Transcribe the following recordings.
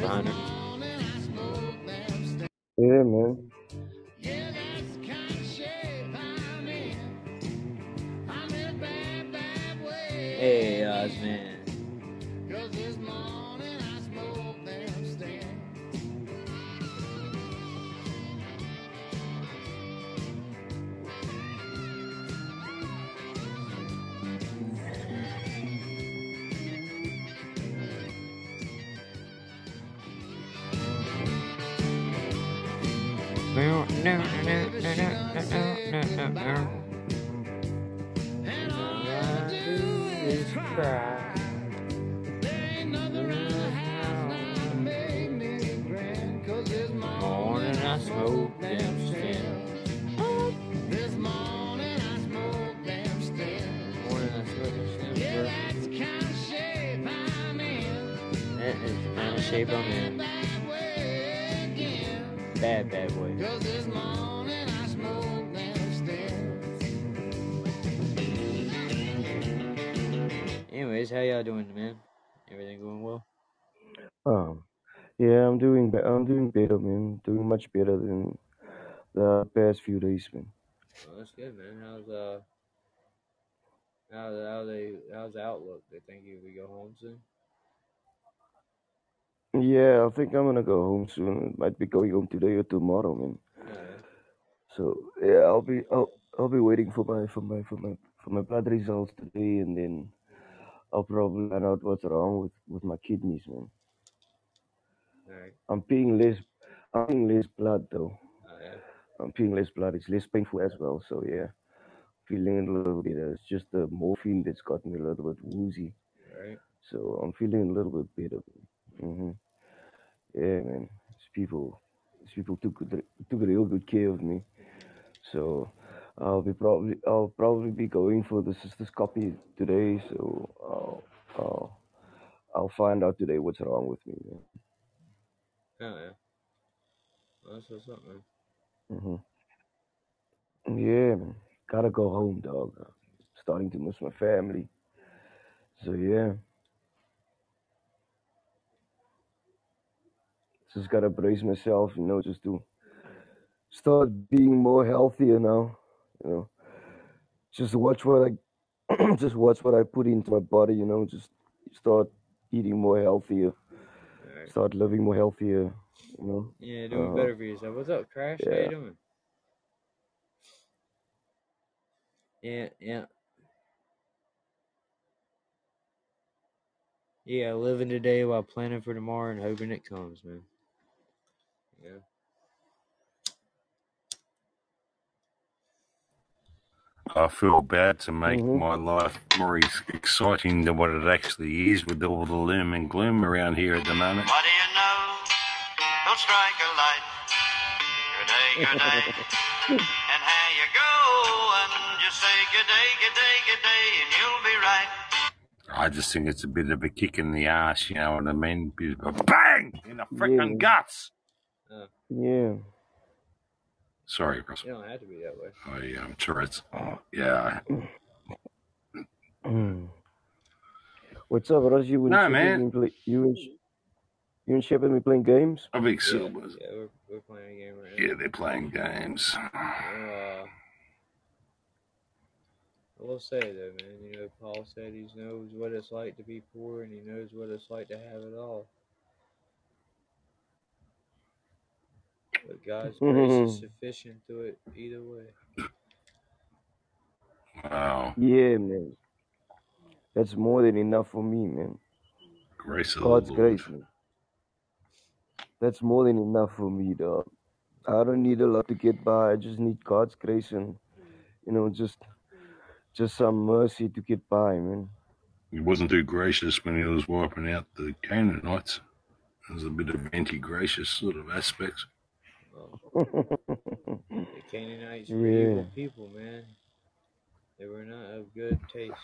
What's I'm doing be- I'm doing better, man. Doing much better than the past few days, man. Well, that's good, man. How's uh, how's how they how's the outlook? They think you we go home soon? Yeah, I think I'm gonna go home soon. Might be going home today or tomorrow, man. Yeah. So yeah, I'll be I'll I'll be waiting for my for my for my for my blood results today, and then I'll probably find out what's wrong with with my kidneys, man. Right. I'm peeing less I'm peeing less blood though. Oh yeah. I'm peeing less blood. It's less painful as well. So yeah, feeling a little bit. Uh, it's just the morphine that's got me a little bit woozy. Right. So I'm feeling a little bit better. hmm Yeah, man. These people, these people took took real good care of me. So I'll be probably I'll probably be going for the cystoscopy today. So I'll I'll I'll find out today what's wrong with me. Man. That's what's up, man. hmm Yeah, man. Gotta go home, dog. Starting to miss my family. So yeah, just gotta brace myself, you know, just to start being more healthier now. You know, just watch what I just watch what I put into my body. You know, just start eating more healthier, right. start living more healthier. You know, Yeah, doing uh, better for yourself. What's up, Crash? How you doing? Yeah, yeah. Yeah, living today while planning for tomorrow and hoping it comes, man. Yeah. I feel bad to make hmm my life more exciting than what it actually is with all the loom and gloom around here at the moment. What do you know? Don't strike a light. Good day, good day. and how you go? And just say good day, good day, good day, and you'll be right. I just think it's a bit of a kick in the ass, you know what I mean? Bit of a bang in the Yeah, freaking man. guts. Uh, Yeah. Sorry, Russ. you don't have to be that way. I'm um, Tourette's. Oh, yeah. What's up, Ross? You and No, Shepard man. been play, you and Sh- you and Shepard been playing games? I think Yeah, Silver's. yeah, we're, we're playing a game right now. Yeah, they're playing games. Uh, I will say though, man, you know, Paul said he knows what it's like to be poor and he knows what it's like to have it all. But God's mm-hmm. grace is sufficient to it either way. Wow. Yeah, man. That's more than enough for me, man. grace of God's the grace, man. That's more than enough for me, dog. I don't need a lot to get by. I just need God's grace and you know, just just some mercy to get by, man. He wasn't too gracious when he was wiping out the Canaanites. There's a bit of anti-gracious sort of aspects. Well, the Canaanites were Yeah. evil people, man. They were not of good taste.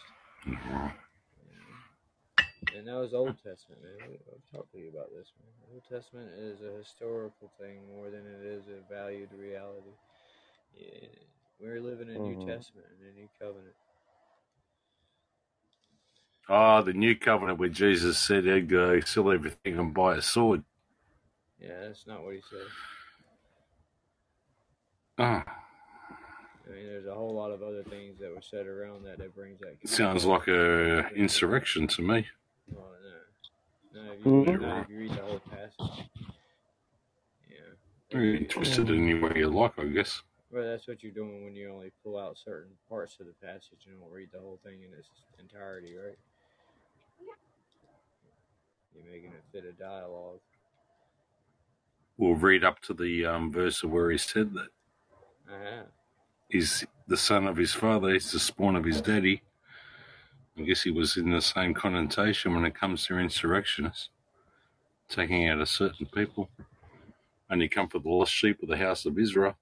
And that was Old Testament, man. I've talked to you about this, man. Old Testament is a historical thing more than it is a valued reality. Yeah, we're living in New Mhm. Testament and a New Covenant. Ah, the new covenant where Jesus said he'd go sell everything and buy a sword. Yeah, that's not what he said. Ah, I mean, there's a whole lot of other things that were said around that that brings that. sounds like a insurrection to me. Well, no. No, if you, Mhm. no, if you read the whole passage. Yeah. Very twisted any way you like, I guess. Well, that's what you're doing when you only pull out certain parts of the passage and don't read the whole thing in its entirety, right? You're making it fit a dialogue. We'll read up to the um, verse of where he said that Have. he's the son of his father, he's the spawn of his daddy. I guess he was in the same connotation when it comes to insurrectionists, taking out a certain people. Only come for the lost sheep of the house of Israel.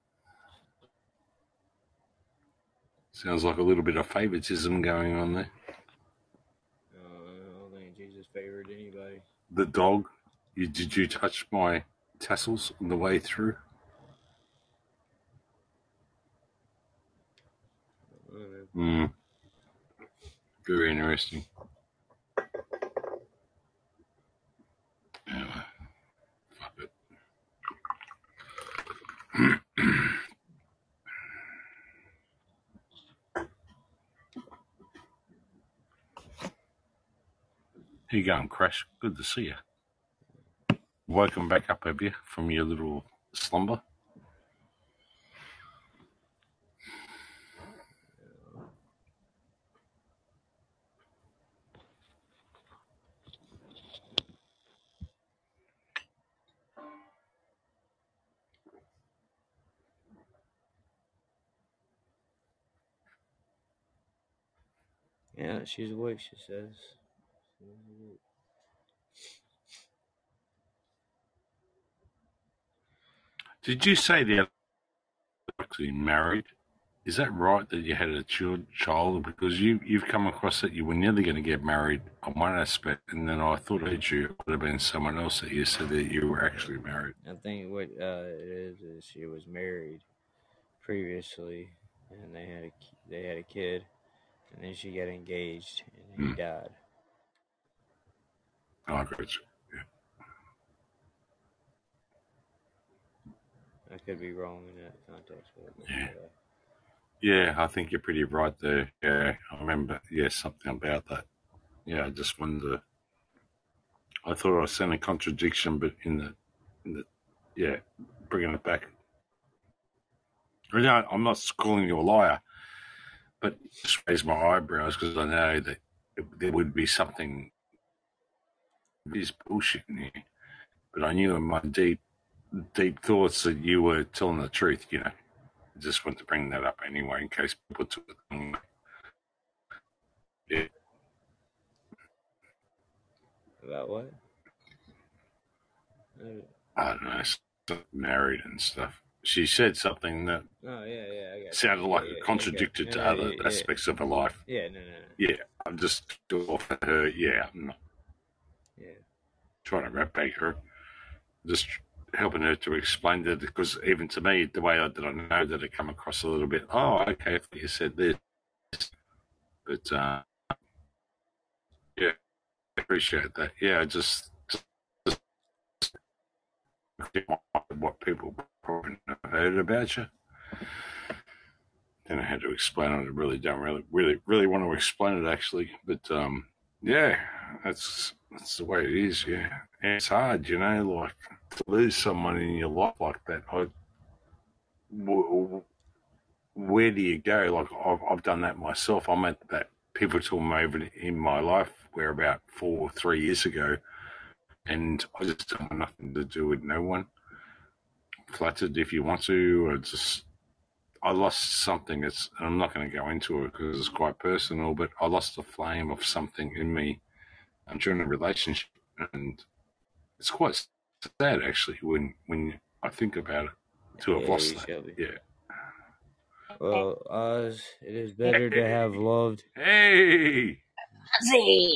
Sounds like a little bit of favoritism going on there. Uh, I don't think Jesus favored anybody. The dog, you, did you touch my tassels on the way through? I. Hmm. Very interesting. Anyway, fuck it. How you going, Crash? Good to see you. Woken back up, have you, from your little slumber? Yeah, she's awake, she says. Did you say they're actually married? Is that right that you had a child? Because you, you've come across that you were nearly going to get married on one aspect, and then I thought that you would have been someone else that you said that you were actually married. I think what uh, it is is she was married previously, and they had a they had a kid, and then she got engaged, and he Hmm. died. Oh, I got you. I could be wrong in that context, Yeah. Yeah, I think you're pretty right there. Yeah, I remember. Yeah, something about that. Yeah, I just wonder. I thought I sent a contradiction, but in the, in the, yeah, bringing it back. I'm not calling you a liar, but just raise my eyebrows because I know that there would be something. This bullshit in here, but I knew in my deep, deep thoughts that you were telling the truth. You know. I just want to bring that up anyway in case people took it. wrong. Yeah, about what? I don't know, married and stuff. She said something that Oh yeah, yeah, I got you. sounded like Yeah, it contradicted to yeah, other aspects of her life. Yeah, no, no, no. Yeah, I'm just off at her. Yeah, I'm not Yeah, trying to rap back her. Just helping her to explain that because even to me, the way I did I know that it come across a little bit. Oh, okay, if you said this, but uh, yeah, I appreciate that. Yeah, I just what people probably never heard about you. Then I had to explain it. I really don't really, really, really want to explain it actually, but um, yeah, that's that's the way it is. Yeah, and it's hard, you know, like to lose someone in your life like that. I, where do you go? Like I've, I've done that myself. I'm at that to come in my life where about four, or three years ago, and I just don't want nothing to do with no one. Flattered if you want to, or just I lost something. It's I'm not going to go into it because it's quite personal, but I lost the flame of something in me um, during a relationship, and it's quite sad actually when when I think about it to have Yeah, lost that. shall be. Yeah. Well, Oz, it is better to have loved. Hey.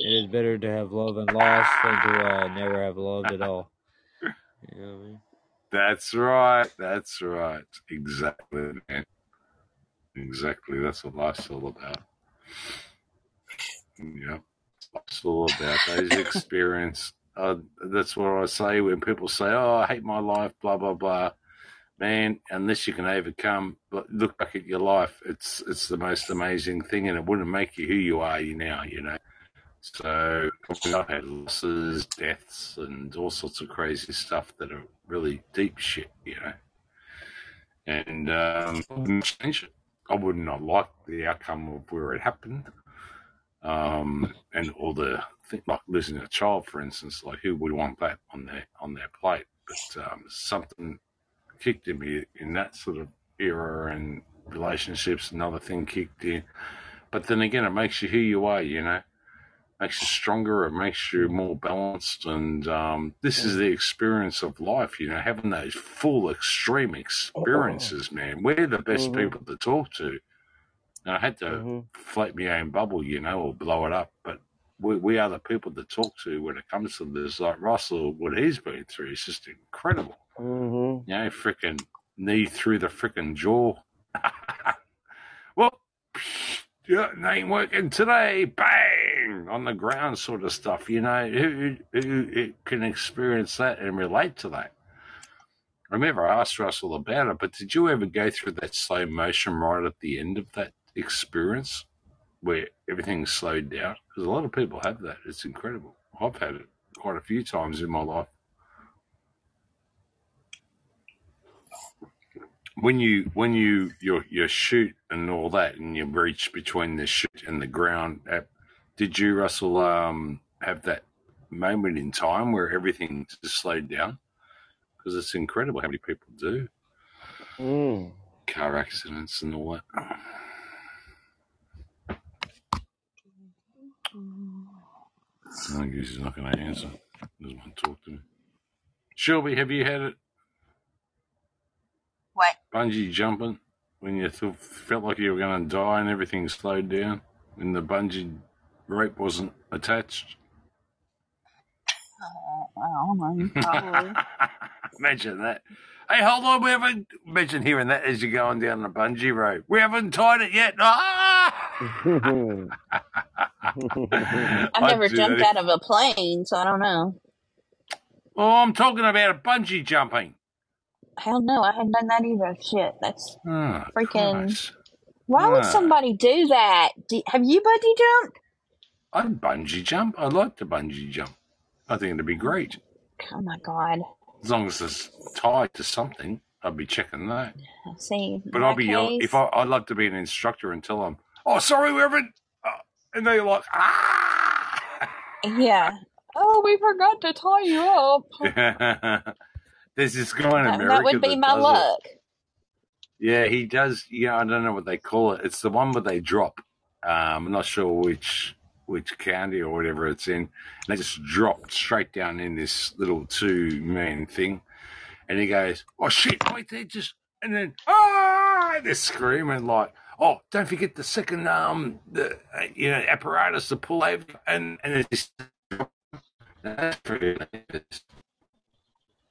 It is better to have loved and lost than to uh, never have loved at all. You know what I mean? That's right. That's right. Exactly, man. Exactly. That's what life's all about. Yeah. it's all about those experience. Uh, that's what I say when people say, "Oh, I hate my life," blah blah blah. Man, unless you can overcome, but look back at your life. It's it's the most amazing thing, and it wouldn't make you who you are you now. You know. So I've had losses, deaths, and all sorts of crazy stuff that are really deep shit, you know. And um, I wouldn't change it. I would not like the outcome of where it happened, um, and all the thing, like losing a child, for instance. Like who would want that on their on their plate? But um, something kicked in me in that sort of era and relationships. Another thing kicked in, but then again, it makes you who you are, you know makes you stronger. It makes you more balanced. And um, this is the experience of life, you know, having those full extreme experiences, man. We're the best Mhm. people to talk to. And I had to Mhm. float my own bubble, you know, or blow it up. But we, we are the people to talk to when it comes to this. Like Russell, what he's been through is just incredible. Mhm. You know, freaking knee through the freaking jaw. well, yeah, it ain't working today. Bang on the ground, sort of stuff. You know, who, who, who can experience that and relate to that? I remember I asked Russell about it, but did you ever go through that slow motion right at the end of that experience where everything's slowed down? Because a lot of people have that. It's incredible. I've had it quite a few times in my life. When you when you your your chute and all that and you reach between the chute and the ground did you russell um have that moment in time where everything just slowed down because it's incredible how many people do Mm. car accidents and all that I guess he's not going to answer. Doesn't want to talk to me. Shelby, have you had it What? bungee jumping when you th- felt like you were going to die and everything slowed down when the bungee rope wasn't attached? Uh, I don't know. Probably. Imagine that. Hey, hold on, we haven't. Imagine hearing that as you're going down the bungee rope. We haven't tied it yet. Ah! I've never jumped out of a plane, so I don't know. Oh, I'm talking about a bungee jumping. Hell no, I hadn't done that either. Shit, that's Oh, Freaking- Christ. why would Ah. somebody do that? Do, have you bungee jumped? I'd bungee jump. I'd like to bungee jump. I think it'd be great. Oh my god. As long as it's tied to something, I'd be checking that. See, But I'll be yelling. If I, I'd love to be an instructor tell them, "Oh, sorry, we haven't," uh, and they're like, "Ah." yeah. Oh, we forgot to tie you up. There's this guy in America that would be that my does it. luck. Yeah, he does. Yeah, I don't know what they call it. It's the one where they drop. Um, I'm not sure which which county or whatever it's in. And they just dropped straight down in this little two man thing, and he goes, "Oh shit! Wait there, just." And then ah, they're screaming like, "Oh, don't forget the second um the uh, you know apparatus to pull over." And and it's just that's pretty.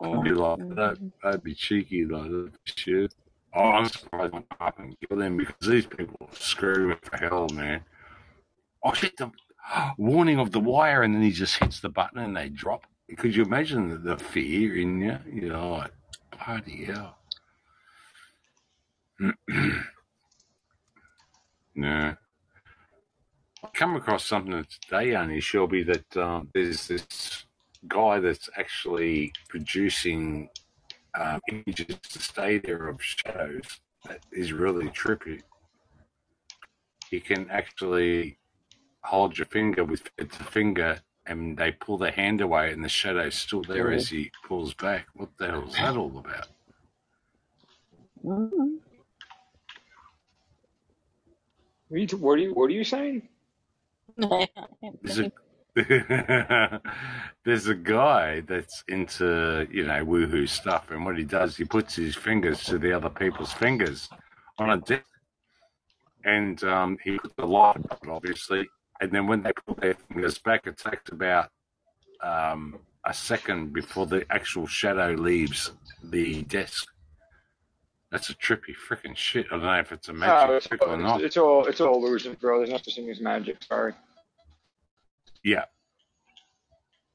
I'd be like, that, that'd be cheeky, like, shit. Oh, I'm surprised I'm up and kill them because these people are screaming for hell, man. Oh, shit, the warning of the wire, and then he just hits the button and they drop. Could you imagine the, the fear in you? You know, like, bloody hell. no. I come across something today, only Shelby, that um, there's this guy that's actually producing um, images to stay there of shadows that is really trippy. He can actually hold your finger with it's a finger, and they pull the hand away, and the shadow's still there as he pulls back. What the hell is that all about? What are you, what are you, what are you saying? There's a there's a guy that's into you know woohoo stuff, and what he does, he puts his fingers to the other people's fingers on a disc, and um, he puts the light on it, obviously, and then when they pull their fingers back, it takes about um, a second before the actual shadow leaves the desk. That's a trippy freaking shit. I don't know if it's a Oh, magic it's, trick or not. it's all it's all illusion, bro. There's no such thing as magic. Sorry. Yeah,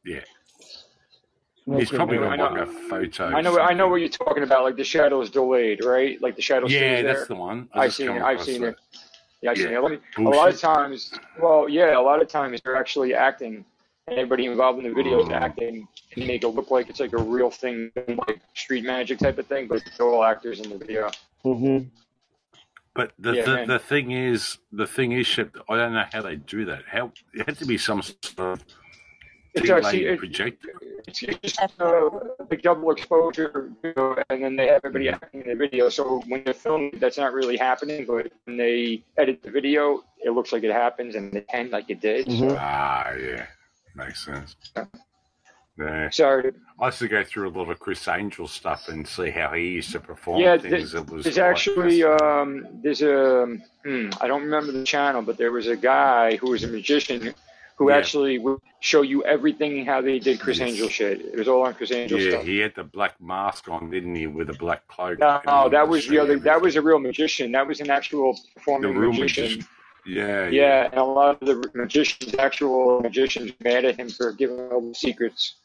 yeah. Smoke He's probably mirror. I got know- like a photo. I know I know what you're talking about. Like the shadow's delayed, right? Like the shadow Yeah, stays that's there. the one. I've seen it. I've seen it. Yeah, I've seen Yeah. it. A lot, of, a lot of times, well, yeah, a lot of times they're actually acting, and everybody involved in the video is Oh. acting, and make it look like it's like a real thing, like street magic type of thing, but they're all actors in the video. Mhm. But the, Yeah, the, the thing is, the thing is, Shep, I don't know how they do that. How it had to be some sort of It's actually it, projector. it's, just uh, like double exposure, you know, and then they have everybody acting in the video. So when they're filming, that's not really happening, but when they edit the video, it looks like it happens, and they end like it did. So, Ah, yeah, makes sense. Yeah. Sorry. I used to go through a lot of Criss Angel stuff and see how he used to perform Yeah, things. th- it was There's actually um, there's a hmm, I don't remember the channel, but there was a guy who was a magician who Yeah. actually would show you everything how they did Chris Yes. Angel shit. It was all on Criss Angel yeah, stuff. he had the black mask on, didn't he, with a black cloak? No, he that was the other. That was a real magician. That was an actual the performing real magician. magician. Yeah, Yeah, and a lot of the magicians, actual magicians, mad at him for giving all the secrets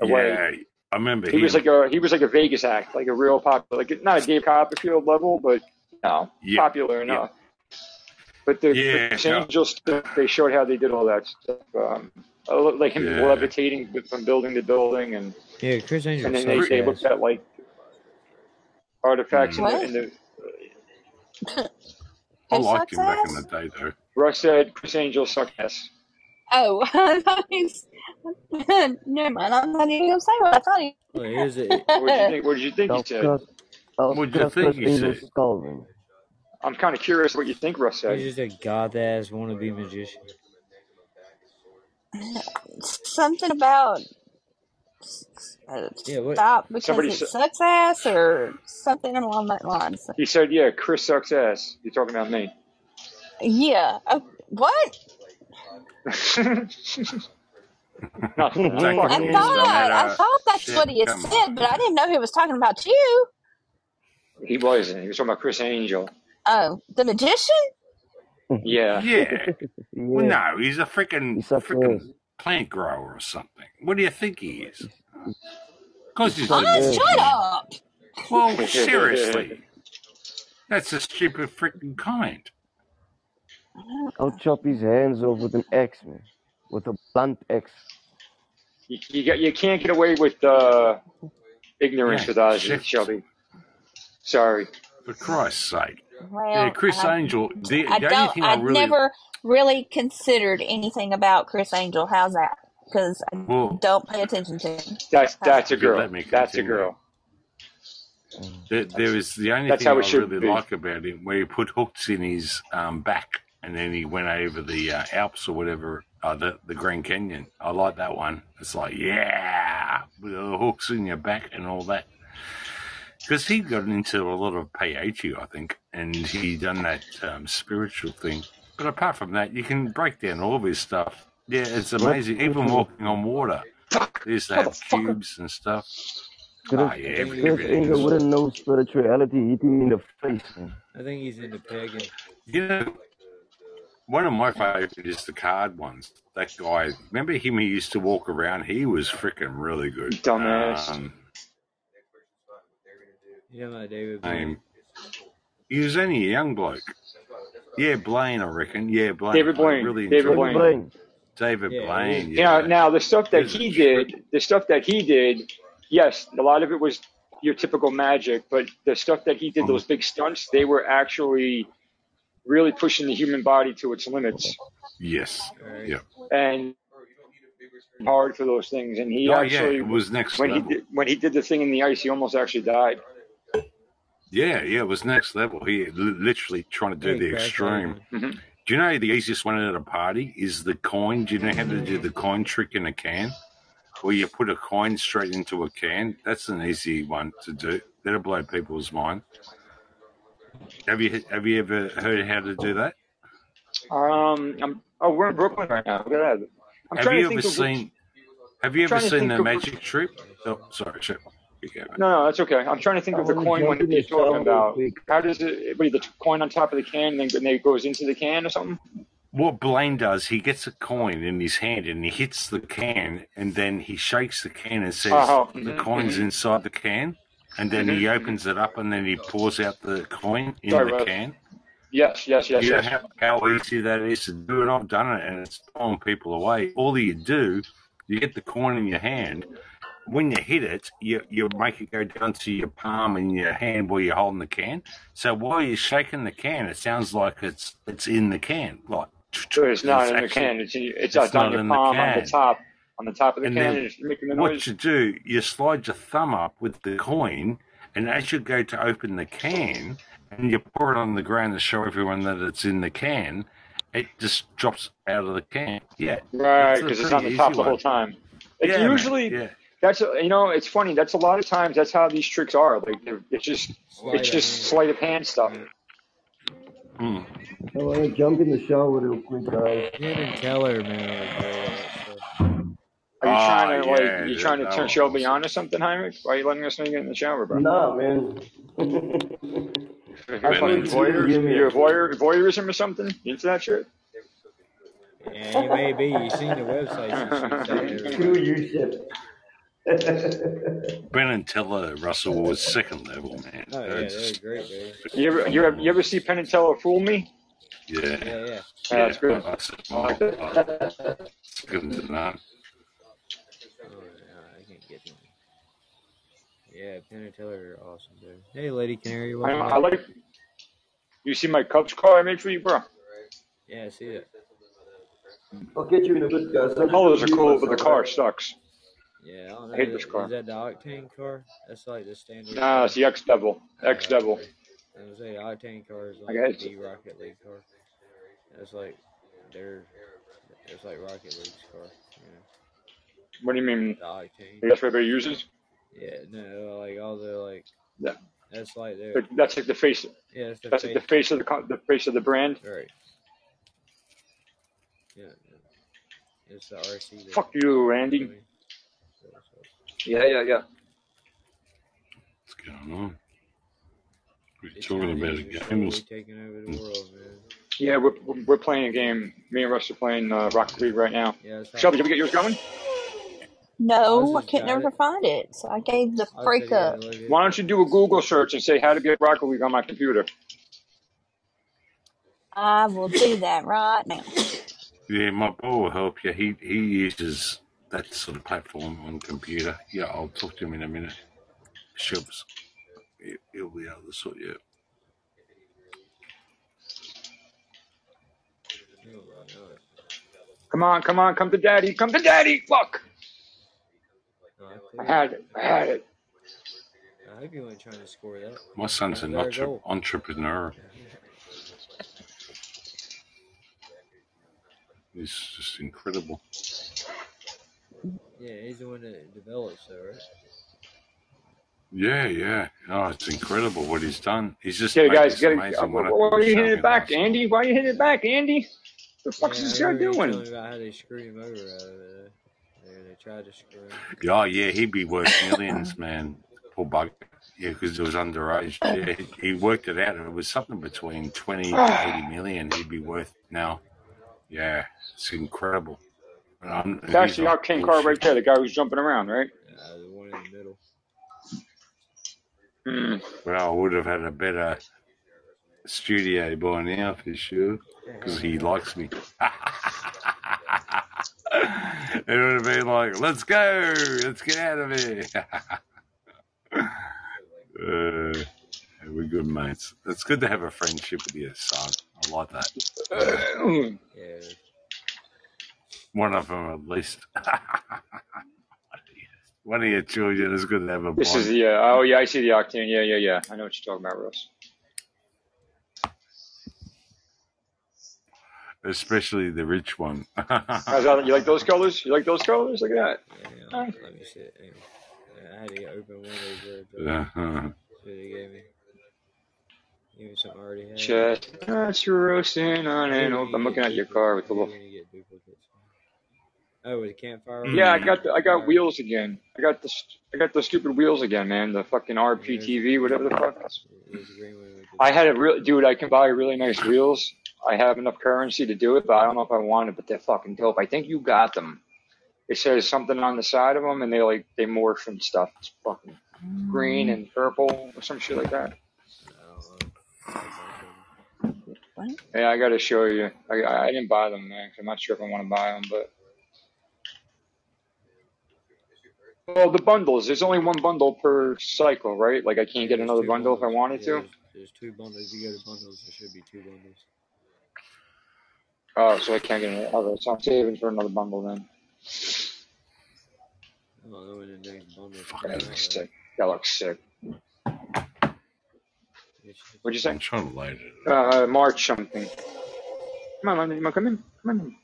away. Yeah, I remember He him. was like a he was like a Vegas act, like a real popular, like not a Dave Copperfield level, but no, Yeah, popular enough. But the, Yeah, the Chris no. Angel stuff, they showed how they did all that stuff. Um, like him Yeah. levitating from building to building, and Yeah, Criss Angel and then they, they looked at like artifacts in the, in the. I Who liked him back in the day, though. Russ said Criss Angel sucked ass. Oh, he's- never mind. I'm not even gonna say what I thought he. Well, here's a, What did you think? What did you think he I'll said? cut, I'll What'd you cut think Chris he Angel's said? skull. I'm kind of curious what you think Russ said. he's just a goth ass wannabe magician. Something about uh, Yeah, what? stop because Somebody it said sucks ass or something along that lines. he said, "Yeah, Chris sucks ass." You're talking about me. Yeah. Uh, what? Nothing. I'm Take fucking it I thought you. no I thought that's Shit, what he had come said, on. but I didn't know he was talking about you. He wasn't. He was talking about Criss Angel. Oh, the magician? Yeah. Yeah. Well, no, he's a freaking he freaking plant grower or something. What do you think he is? Of course he's a sucks ass, shut up! Well, seriously, that's a stupid freaking comment. I'll chop his hands off with an axe, man. With a blunt axe. You, you, got, you can't get away with uh, ignorance Yeah, with Ozzy, shit. Shelby. Sorry. For Christ's sake. Yeah, Well, Chris I, Angel. The, I the only don't. thing I I've really never really considered anything about Criss Angel. How's that? Because I well, don't pay attention to him. That's How's that's a if you girl. let me That's a continue. girl. There, there is the only That's thing how I it should really be. like about him, where he put hooks in his um, back, and then he went over the uh, Alps or whatever, uh, the the Grand Canyon. I like that one. It's like, yeah, with the hooks in your back and all that. Because he got into a lot of peyote, I think, and he done that um, spiritual thing. But apart from that, you can break down all of his stuff. Yeah, it's amazing. Even walking on water, Fuck. they used to have Motherfucker. cubes and stuff. Chris, Ah, yeah, every, Chris everything Angel is. wouldn't know spirituality. Hit him in the face, man. I think he's into pagan. You know, one of my favourites is the card ones. That guy, remember him? He used to walk around. He was freaking really good. Dumbass. Um, You know David Blaine? name. He was only a young bloke. Yeah, Blaine, I reckon. Yeah, Blaine. David Blaine. really David Blaine. Blaine. David Yeah, Blaine. he- Now, Yeah, now the stuff that He's a he trip. did, the stuff that he did, yes, a lot of it was your typical magic, but the stuff that he did, Mhm. those big stunts, they were actually really pushing the human body to its limits Yes. Right. Yeah. and hard for those things. And he Oh yeah, actually, it was next when he did, when he did the thing in the ice, he almost actually died. Yeah, yeah, it was next level. He literally trying to do Hey, the crack extreme. open. Mm-hmm. Do you know the easiest one at a party is the coin? Do you know how to do the coin trick in a can? Where you put a coin straight into a can? That's an easy one to do. That'll blow people's mind. Have you have you ever heard how to do that? Um, I'm, oh, we're in Brooklyn right now. Look at that. I'm have trying you to ever think of seen? Have you ever seen the of- magic trick? Oh, sorry, sure. You go, mate. No, no, that's okay. I'm trying to think I of the coin jump one you're talking about. quick. How does it? What, the coin on top of the can, and then, it goes into the can or something? What Blaine does, he gets a coin in his hand and he hits the can, and then he shakes the can and says, Oh, "The coin's mhm. inside the can," and then he opens it up and then he pours out the coin in Sorry, the can. Yes, yes, yes, you know how, how easy that is to do, and I've done it, and it's blowing people away. All you do, you get the coin in your hand. When you hit it, you you make it go down to your palm and your hand where you're holding the can. So while you're shaking the can, it sounds like it's it's in the can, like. It's not in the can. It's in, it's, it's not your in the palm on can. the top, on the top of the And can, then and it's making the What you do, you slide your thumb up with the coin, and as you go to open the can, and you pour it on the ground to show everyone that it's in the can, it just drops out of the can. Yeah, Right, because it's on the top easy the whole time. It's Yeah, man, usually yeah. that's you know it's funny. That's a lot of times that's how these tricks are. Like it's just Sleight it's just hand. sleight of hand stuff. Mm. I want to jump in the shower real quick, guys. Penn and Teller, man, are great at that stuff. Are you trying to ah, like yeah, you yeah, trying to turn was Shelby on or something, Heinrich? Why are you letting us know you get in the shower, bro? No, man. How Ben funny and voyeur, Give you're a- a voyeur, voyeurism or something? You into that shit? Yeah, you may be. You've seen the website. You should say Screw you, shit. Penn and Teller Russell was second level, man. Oh yeah, They're they're just- great, baby. You ever you ever, you ever see Penn and Teller fool me? yeah, Yeah, yeah. Yeah, that's good. I said, oh, I like oh, oh, second to none. Oh, no, I can't get them. Yeah, Penn and Teller are awesome, dude. Hey, Lady Canary, I, welcome I like. You see my Cubs car I made for you, bro? Yeah, I see it. I'll get you in a bit, guys. The colors are cool, but the car sucks. Yeah, I don't know. I hate is- this car. Is that the Octane car? That's like the standard. Nah, it's the X Devil. X Devil. I was say Octane car is like got it. the Rocket League car. It's like they're it's like Rocket League's car. You know, What do you mean? the Octane. That's what everybody uses. Yeah, no, like all the like. Yeah. That's like their But That's like the face. yeah. It's the That's like the face of the co- the face of the brand. Right. Yeah, yeah. It's the RC. that- Fuck you, Randy. So, so. Yeah, yeah, yeah. What's going on? We're talking about a Chinese are game. taking over the world, man. Yeah, we're, we're we're playing a game. Me and Russ are playing uh, Rocket League right now. Yeah, Shelby, did we get yours going? No, I just could got never it. find it, so I gave the I freak said, yeah, up. look at- Why don't you do a Google search and say how to get Rocket League on my computer? I will do that right now. Yeah, my boy will help you. He he uses that sort of platform on computer. Yeah, I'll talk to him in a minute. Shubs. He- He'll be able to sort you out. Oh, I know it. Come on, come on, come to daddy, come to daddy. Fuck! No, I I cleared had it, I had it. I hope you weren't trying to score that. My son's an entre- entrepreneur. He's just incredible. Yeah, he's the one that develops that, right? Yeah, yeah. Oh, it's incredible what he's done. He's just yeah, guys, this get it. amazing Uh. Why are you hitting it back, last. Andy? Why are you hitting it back, Andy? What the fuck's yeah, this guy remember you doing? me about how they screwed him over out of it. They, they tried to screw him. Yeah, Oh, yeah, he'd be worth millions, man. Poor bug. Yeah, because it was underage. Yeah, he, he worked it out. It was something between 20 to 80 million he'd be worth now. Yeah, it's incredible. But I'm- That's he's the not arcane car right there, the guy who's jumping around, right? Uh, the one in the middle. Hmm. Well, I would have had a better studio by now for sure, because he likes me. it would have been like, let's go, let's get out of here. uh, we're good mates. It's good to have a friendship with your son. I like that. Yeah. One of them at least. One of your children is going to have a this is bond. the, uh, oh yeah, I see the Octane. Yeah, yeah, yeah. I know what you're talking about, Russ. Especially the rich one. You like those colors? You like those colors? Look at that. Yeah, let me see. Hang on. I had to open one of those. Uh, Uh-huh. That's gave me. Give me something I already had. Chestnuts roasting on an old. I'm looking at your car with the little. gonna get duplicates. Oh, with the campfire. Yeah, I got the, I got wheels again. I got the I got the stupid wheels again, man. The fucking RPTV, whatever the fuck. There's a green one with the- I had a real dude. I can buy really nice wheels. I have enough currency to do it, but I don't know if I want it. But they're fucking dope. I think you got them. It says something on the side of them, and they like they morph and stuff. It's fucking green and purple or some shit like that. I don't know. What? Yeah, I got to show you. I, I I didn't buy them, man. 'cause I'm not sure if I want to buy them, but. Well, the bundles. There's only one bundle per cycle, right? Like I can't get another two bundle if I wanted Yeah, to. There's, there's two bundles. If you go to bundles, there should be two bundles. Oh, so I can't get another. Okay, so I'm saving for another bundle then. I don't know when the next bundle That looks though. sick. That looks sick. What'd you say? I'm trying to load it. Uh, March something. Come on, London. You want to come in? Come on.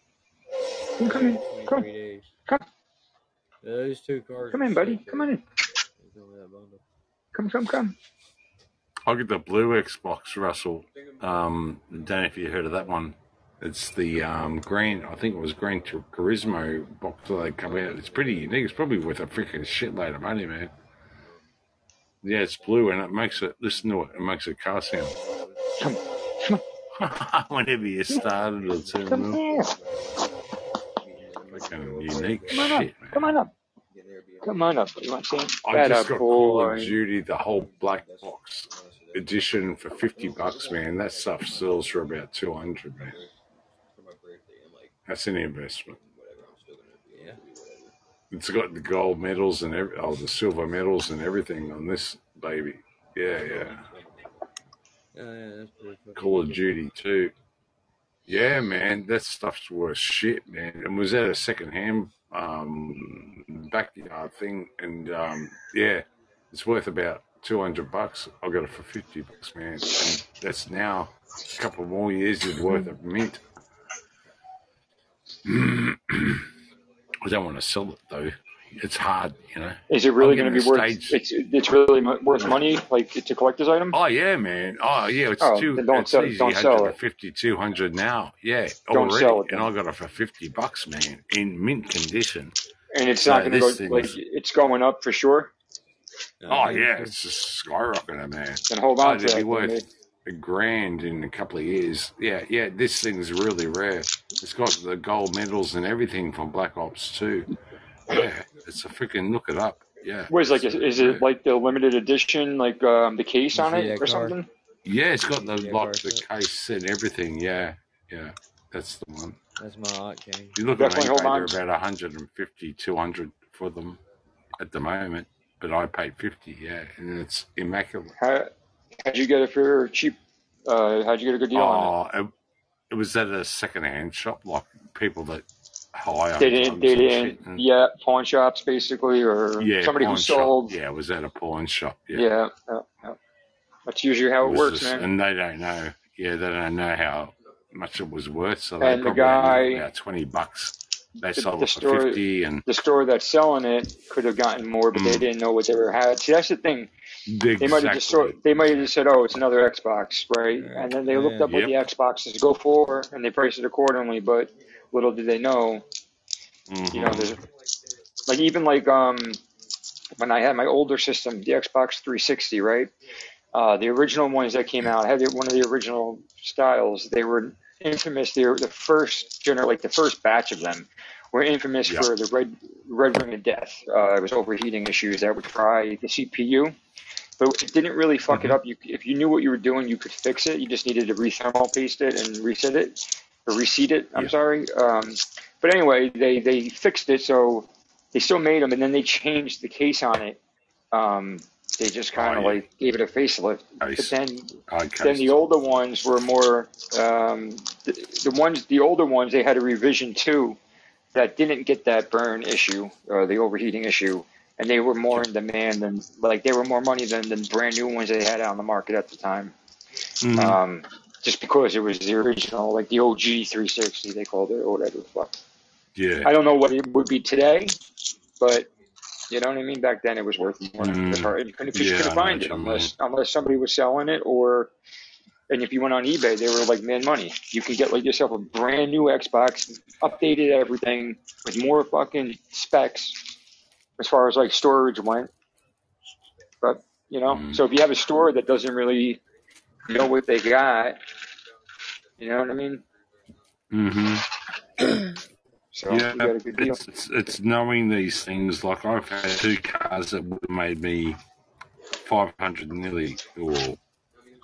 Come, come in. Come. 23 days. Come. Those two cars. Come in, buddy. sick, Come on in. Come with that bundle. Come, come, come. I'll get the blue Xbox, Russell. Um, don't know if you heard of that one. It's the um, green, I think it was Green Tur- Turismo box that they come out. It's pretty unique. It's probably worth a freaking shitload of money, man. Yeah, it's blue and it makes it, listen to it, it makes a car sound. Come. Come Whenever you start it, it'll turn Come on. here. Freaking unique Come on up. man. Come on up. Come on up. You want to see? I just got Call of. Duty, the whole black box edition for 50 bucks, man. That stuff sells for about 200, man. That's an investment. Yeah. It's got the gold medals and every, oh, the silver medals and everything on this baby. Yeah, yeah. Oh, yeah, that's pretty fucking Call of. Duty too. Yeah, man, that stuff's worth shit, man. And was that a second-hand um, backyard thing, and um, yeah, it's worth about two hundred bucks. I got it for fifty bucks, man. And that's now a couple more years is worth of mint. I don't want to sell it though. It's hard, you know. Is it really going to be worth? stage- It's it's really worth money. Like it's a collector's item. Oh yeah, man. Oh yeah, it's Oh, two. then don't it's sell- easy. don't sell it. 150, 200 now. Yeah, Don't already. sell it and. I got it for fifty bucks, man, in mint condition. And it's So not going to go this like is- it's going up for sure. Oh yeah, it's- it's just skyrocketing, man. Then hold Oh, on to it'd worth then, a grand in a couple of years. Yeah, yeah. This thing's really rare. It's got the gold medals and everything from Black Ops 2. Yeah, it's a freaking look it up. Yeah. What is like? it's Is it like the limited edition, like um, the case on it that or car? something? Yeah, it's got the Yeah, like the Barca. case and everything. Yeah, yeah. That's the one. That's my octane. You look on Definitely eBay, hold they're about 150, 200 for them at the moment. But I paid 50, yeah, and it's immaculate. How how'd you get it for cheap? Uh, how'd you get a good deal on it? Oh, it, it was at a second-hand shop, like people that hire They didn't. They didn't. And, Yeah, pawn shops basically, or yeah, somebody who shop. sold. Yeah, it was at a pawn shop. Yeah, Yeah, yeah, yeah. That's usually how it was works, just- man. And they don't know. Yeah, they don't know how much it was worth, so they And the guy- about twenty bucks. They The- sold the it for story- fifty, and The store that's selling it could have gotten more, but they Mm. didn't know what they were had. See, that's the thing. They might have just exactly. sort, they might have just saad, "Oh, it's another Xbox," right? And then they looked up what the Xboxes to go for, and they priced it accordingly. But little did they know, you know, Mhm. there's like even like um when I had my older system, the Xbox 360, right? Uh, the original ones that came out, I had the, one of the original styles. They were infamous. They were the first gener, like the first batch of them, were infamous Yeah. for the red red ring of death. Uh, it was overheating issues that would fry the CPU. But it didn't really fuck it Mhm. up. You, if you knew what you were doing, you could fix it. You just needed to re-thermal paste it and reset it, or reseat it. I'm Yeah. sorry. Um, but anyway, they they fixed it, so they still made them, and then they changed the case on it. Um, They just Oh, kind of yeah. like gave it a facelift. But then then the older ones were more um, the, the ones the older ones they had a revision too that didn't get that burn issue or the overheating issue and they were more in demand than like they were more money than the brand new ones they had out on the market at the time Mhm. um, just because it was the original like the OG 360 they called it or whatever the fuck yeah. I don't know what it would be today but you know what I mean back then it was worth more Mhm. Hard- you couldn't, Yeah, couldn't find it unless unless somebody was selling it or and if you went on eBay, they were like man money. You could get like yourself a brand new Xbox, updated everything with more fucking specs as far as like storage went. But you know, Mm. so if you have a store that doesn't really know what they got, you know what I mean? Mm hmm So yeah, you got a good deal. it's, it's it's knowing these things. Like I've had two cars that would have made me five hundred nearly or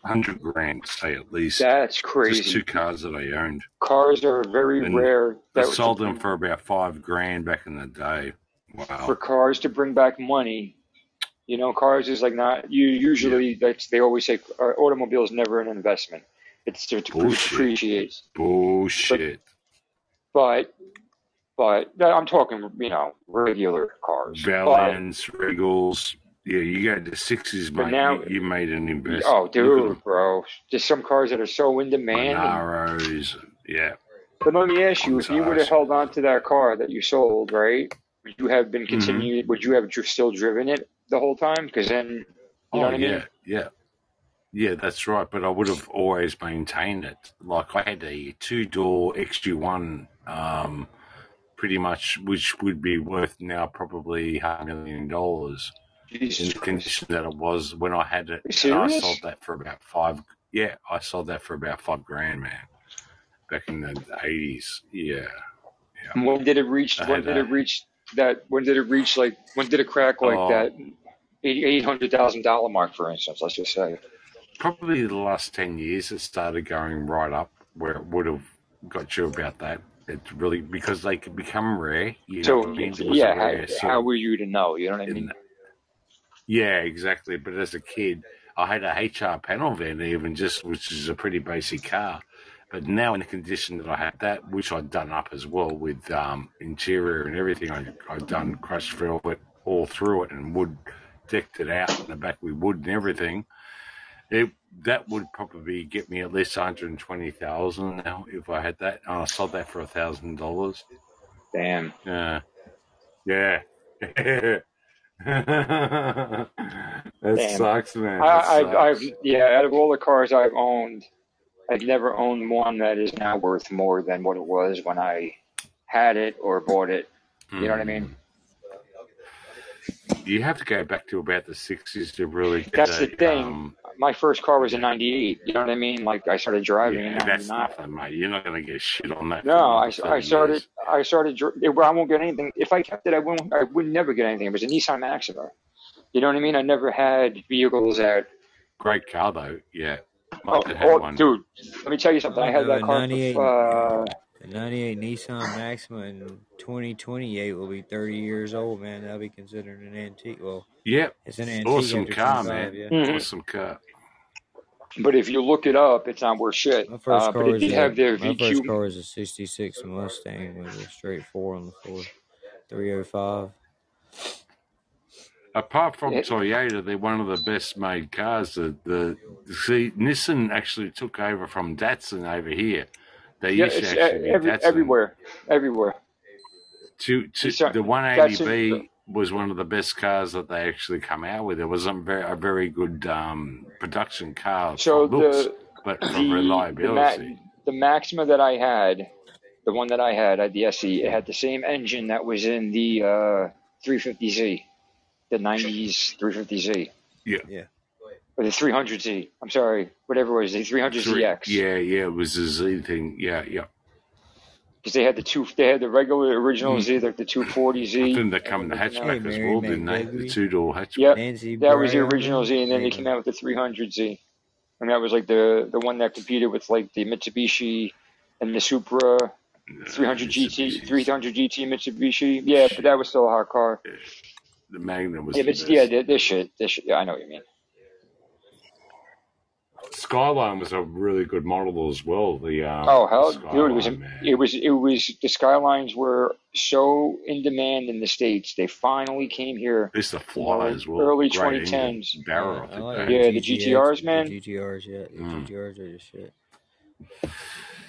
hundred grand, say at least. That's crazy. Just two cars that I owned. Cars are very And rare. I sold them for about five grand back in the day. Wow. for cars to bring back money. You know, cars is like not you usually that's they always say uh, automobile is never an investment. It's to, Bullshit. Bullshit. But but I'm talking you know regular cars. But, Valiants, Regals. Yeah, you got the sixties, But now- you, you made an investment. oh, dude, bro, just some cars that are so in demand. and- Monaros. Yeah. But let me ask you, if you would have held on to that car that you sold, right? Would you have been Mhm. continued? Would you have still driven it the whole time? Because then, you oh, know what I yeah, mean? yeah. Yeah, that's right. But I would have always maintained it. Like I had a two door XG1, um, pretty much, which would be worth now probably half a million dollars in the condition that it was when I had it. I sold that for about five. Yeah, I sold that for about five grand, man. Back in the eighties. Yeah. And When did it reach? When did that. it reach that? When did it reach like? When did it crack like Oh. that? Eight hundred thousand dollar mark, for instance. Let's just say. Probably the last 10 years it started going right up where it would have got you about that. It's really because they could become rare. You know So what I mean? It was yeah, rare how, sort how were you to know? You know what I mean? yeah, exactly. But as a kid, I had a HR panel van even just, which is a pretty basic car. But now in the condition that I had that, which I'd done up as well with um, interior and everything, I, I'd done crushed velvet all through it and wood decked it out in the back with wood and everything. It that would probably get me at least one hundred and twenty thousand now if I had that. And I sold that for a thousand dollars. Damn. Yeah, yeah. that Damn. sucks, man. I, That I've, I've, yeah, out of all the cars I've owned, I've never owned one that is now worth more than what it was when I had it or bought it. You know what I mean? You have to go back to about the sixties to really get That's a, the thing. Um, My first car was in '98. You know what I mean? Like I started driving yeah, in that's nothing, mate. You're not going to get shit on that. No, I, I started. years. I started. I won't get anything. If I kept it, I wouldn't. I would never get anything. It was a Nissan Maxima. You know what I mean? I never had vehicles that. Great car though. Yeah, Mike had oh, one. dude, let me tell you something. I had that car. 98. For, uh, The 98 Nissan Maxima in 2028 will be 30 years old, man. That'll be considered an antique. Well, Yep, it's an antique awesome car, 25, man. yeah. Mhm. Awesome car. But if you look it up, it's not worth shit. My first Uh, car but it is a, their my first car is a '66 Mustang with a straight four on the floor, 305. Apart from Yeah. Toyota, they're one of the best made cars. The, the see, Nissan actually took over from Datsun over here. They Yeah, used to uh, actually every, Datsun. everywhere, everywhere. To, to, uh, the 180B was one of the best cars that they actually come out with. It was a very, a very good um, production car So for looks, the but for the the, Ma- the Maxima that I had, the one that I had, I had the SE. It had the same engine that was in the uh, 350Z, the 90s 350Z, yeah. Yeah. or the 300Z. I'm sorry, whatever it was, the Three- 300ZX. yeah, yeah, it was the a Z thing. Yeah, yeah. Because they had the two, they had the regular original Mm. Z, like the 240Z. I think they come in the hatchback as well, didn't they? The two door hatchback. Yep, Nancy that was the original Z, and then they came out with the 300Z, and that was like the the one that competed with like the Mitsubishi and the Supra. 300 GT, 300 GT Mitsubishi. Yeah, but that was still a hard car. The Magnum was Yeah, but best. yeah, this shit, this shit. Yeah, I know what you mean. Skyline was a really good model as well. The um, Oh hell, dude, it was man. it was it was the Skylines were so in demand in the states. They finally came here. They used to You fly as well. early Great engine. 2010s. Barrel. I I think like Yeah, the GTRs, man. The GTRs, yeah, the Mm. GTRs are the shit. They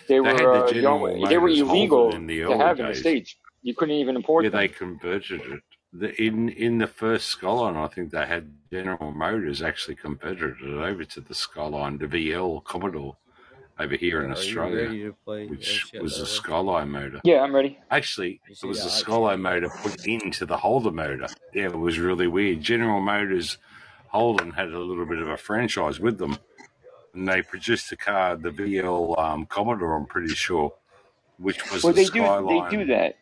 They were had the uh, young, they were illegal in the to early have in the states. You couldn't even import Yeah, they converted it. The, in in the first Skyline, I think they had General Motors actually converted it over to the Skyline, the VL Commodore over here in Australia, ready to play that which was a? Skyline motor. Yeah, I'm ready. Actually, it was a option? Skyline motor put into the Holden motor. Yeah, it was really weird. General Motors Holden had a little bit of a franchise with them, and they produced a car, the VL um, Commodore, I'm pretty sure, which was Well, the they do they do that.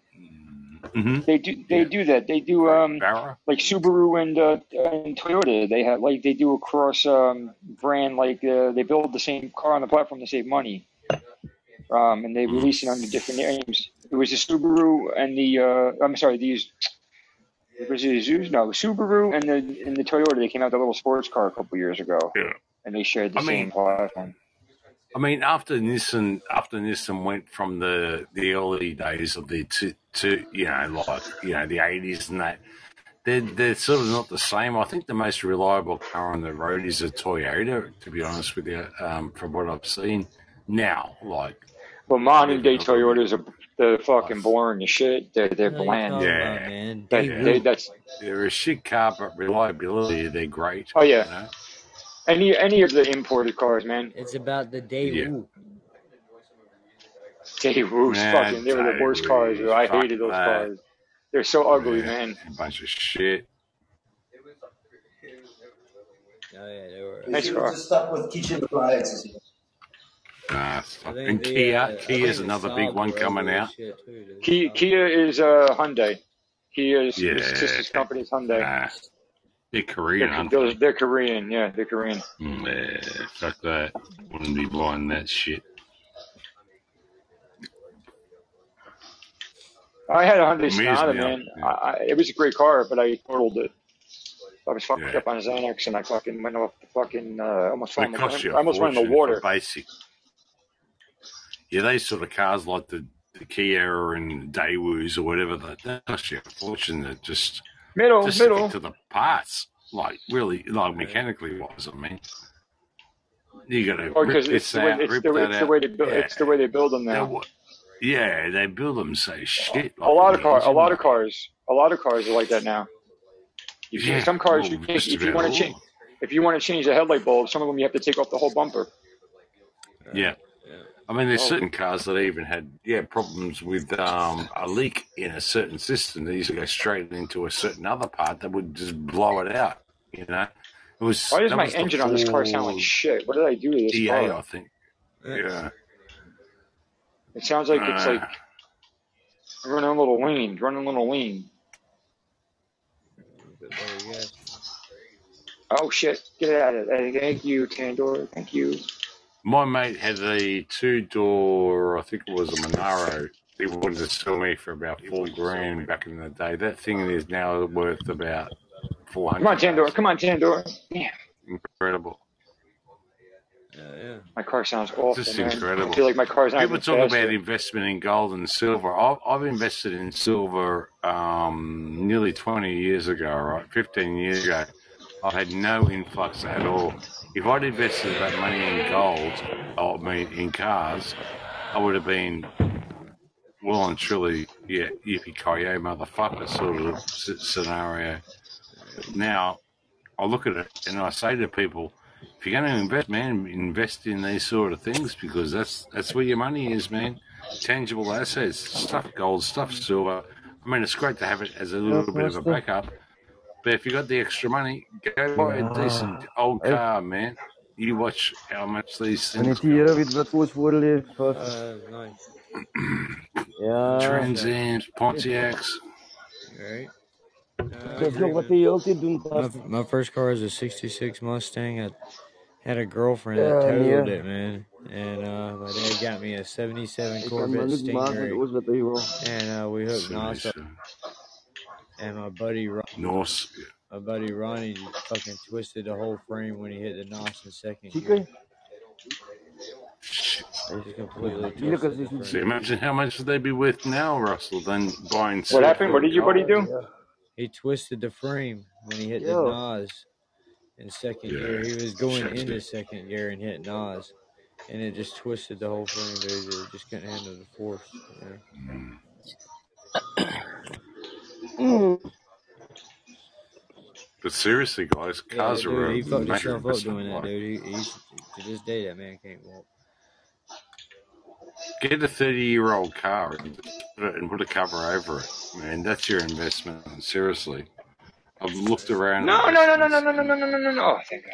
Hmm They do they Yeah, do that. They do um Barra. like Subaru and uh, and Toyota. They have like they do a cross um brand like uh, they build the same car on the platform to save money. Um, and they Mm. release it under different names. It was the Subaru and the uh, I'm sorry, these was it Zeus? No, Subaru and the and the Toyota. They came out the little sports car a couple years ago, Yeah. and they shared the I same mean, platform. I mean, after Nissan, after Nissan went from the the early days of the to, to you know like you know the eighties and that, they're they're sort of not the same. I think the most reliable car on the road is a Toyota. To be honest with you, um, from what I've seen now, like But modern day living a little bit Toyotas are they're fucking boring as shit. They're they're What bland. talking about, yeah, man? That Daewoo. they yeah, that's they're a shit car, but reliability they're great. oh You yeah. know, Any any of the imported cars, man. It's about the yeah. Daewoo. Daewoo's Nah, fucking they were the worst cars. Daewoo, I hated those that. cars. They're so ugly, Yeah, man. a bunch of shit. Oh yeah, they were. Nice car. just stuck with kitchen appliances. Nah, I fuck. think and the Kia, uh, I Kia's think the another big one coming out. too. Kia, Kia is uh, Hyundai. Kia is Yeah, his sister's company is Hyundai. nah, they're Korean, They're, those, they? they're Korean. Yeah, they're Korean. Nah, fuck that. Wouldn't be buying that shit. I had a Hyundai Sonata, man. Yeah. I, it was a great car, but I totaled it. I was fucked yeah. up on Xanax, and I fucking went off the fucking. Uh, almost fell They the, cost you I almost went in the water. basic. Yeah, these sort of cars like the, the Kia and Daewoo's or whatever, they, they cost you a fortune to just Middle, just middle. to the parts. Like really, like mechanically wise. I mean, you got to Oh, rip it's this the way out, it's rip the that it's the out. way they build Yeah, it's the way they build them now. wa- yeah, they build them so shit A lot of car, a lot of cars, a lot of cars are like that now. You yeah, some cars well, you can't. If you want to change, if you want to change the headlight bulb, some of them you have to take off the whole bumper. Yeah. Right. Yeah. I mean, there's Oh, certain cars that even had yeah problems with um, a leak in a certain system. They used to go straight into a certain other part that would just blow it out. You know, it was why does my engine on this car sound like shit? What did I do to this EA, car? I think. Yeah. Yeah, It sounds like it's like uh, running a little lean, running a little lean. But there you go. Oh shit! Get it out of there. Thank you, Tandor. Thank you. My mate had a two door. I think it was a Monaro. He wanted to sell me for about four grand back in the day. That thing is now worth about four hundred. Come on, hundred Tandor. Come on, Tandor. Damn, Incredible. Yeah, yeah. my car sounds awful, Just man. I incredible. feel like my car's not People even talk about investment in gold and silver. I've, I've invested in silver um, nearly 20 years ago, right? 15 years ago. I had no influx at all. If I'd invested that money in gold, I mean in cars, I would have been well and truly, yeah, yippee ki motherfucker sort of scenario. Now, I look at it and I say to people, if you're going to invest, man, invest in these sort of things because that's that's where your money is, man. Tangible assets, stuff gold, stuff silver. I mean, it's great to have it as a little bit of a backup, but if you got the extra money, go buy a decent old Hey, car, man. You watch how much these kan things niet hier go. weer wat koos worden vast. Uh, nice. Ja, Trans Yeah. Ams, Pontiacs. Right. Uh, I dat is agree, nog wat man. je altijd doen My, my first car was a 66 Mustang. I had a girlfriend that Ja, totaled nee. it, man. And uh, my dad got me a 77 Corvette maar niet maken met Stingray. alles wat je wil. And uh, we hooked NOS up. 77. And my buddy Ron, Norse. my buddy Ronnie just fucking twisted the whole frame when he hit the NOS in second Chica, gear. He just completely twisted the sí, So imagine how much they'd be worth now, Russell, than buying What happened? What did your buddy do? He twisted the frame when he hit the Yo, NOS in second Yeah, gear. He was going shit. into second gear and hit NOS, and it just twisted the whole frame, dude. It just couldn't handle the force. You know? Mm. Mm, But seriously, guys, cars are dude, a he fucked major himself up investment. doing that, dude. He, he to this day that man can't walk. get a 30 year old car and put, it, and put a cover over it. Man, that's your investment. Seriously. I've looked around No, no, no, no, no, no, no, no, no, no, no, no. Oh, thank God.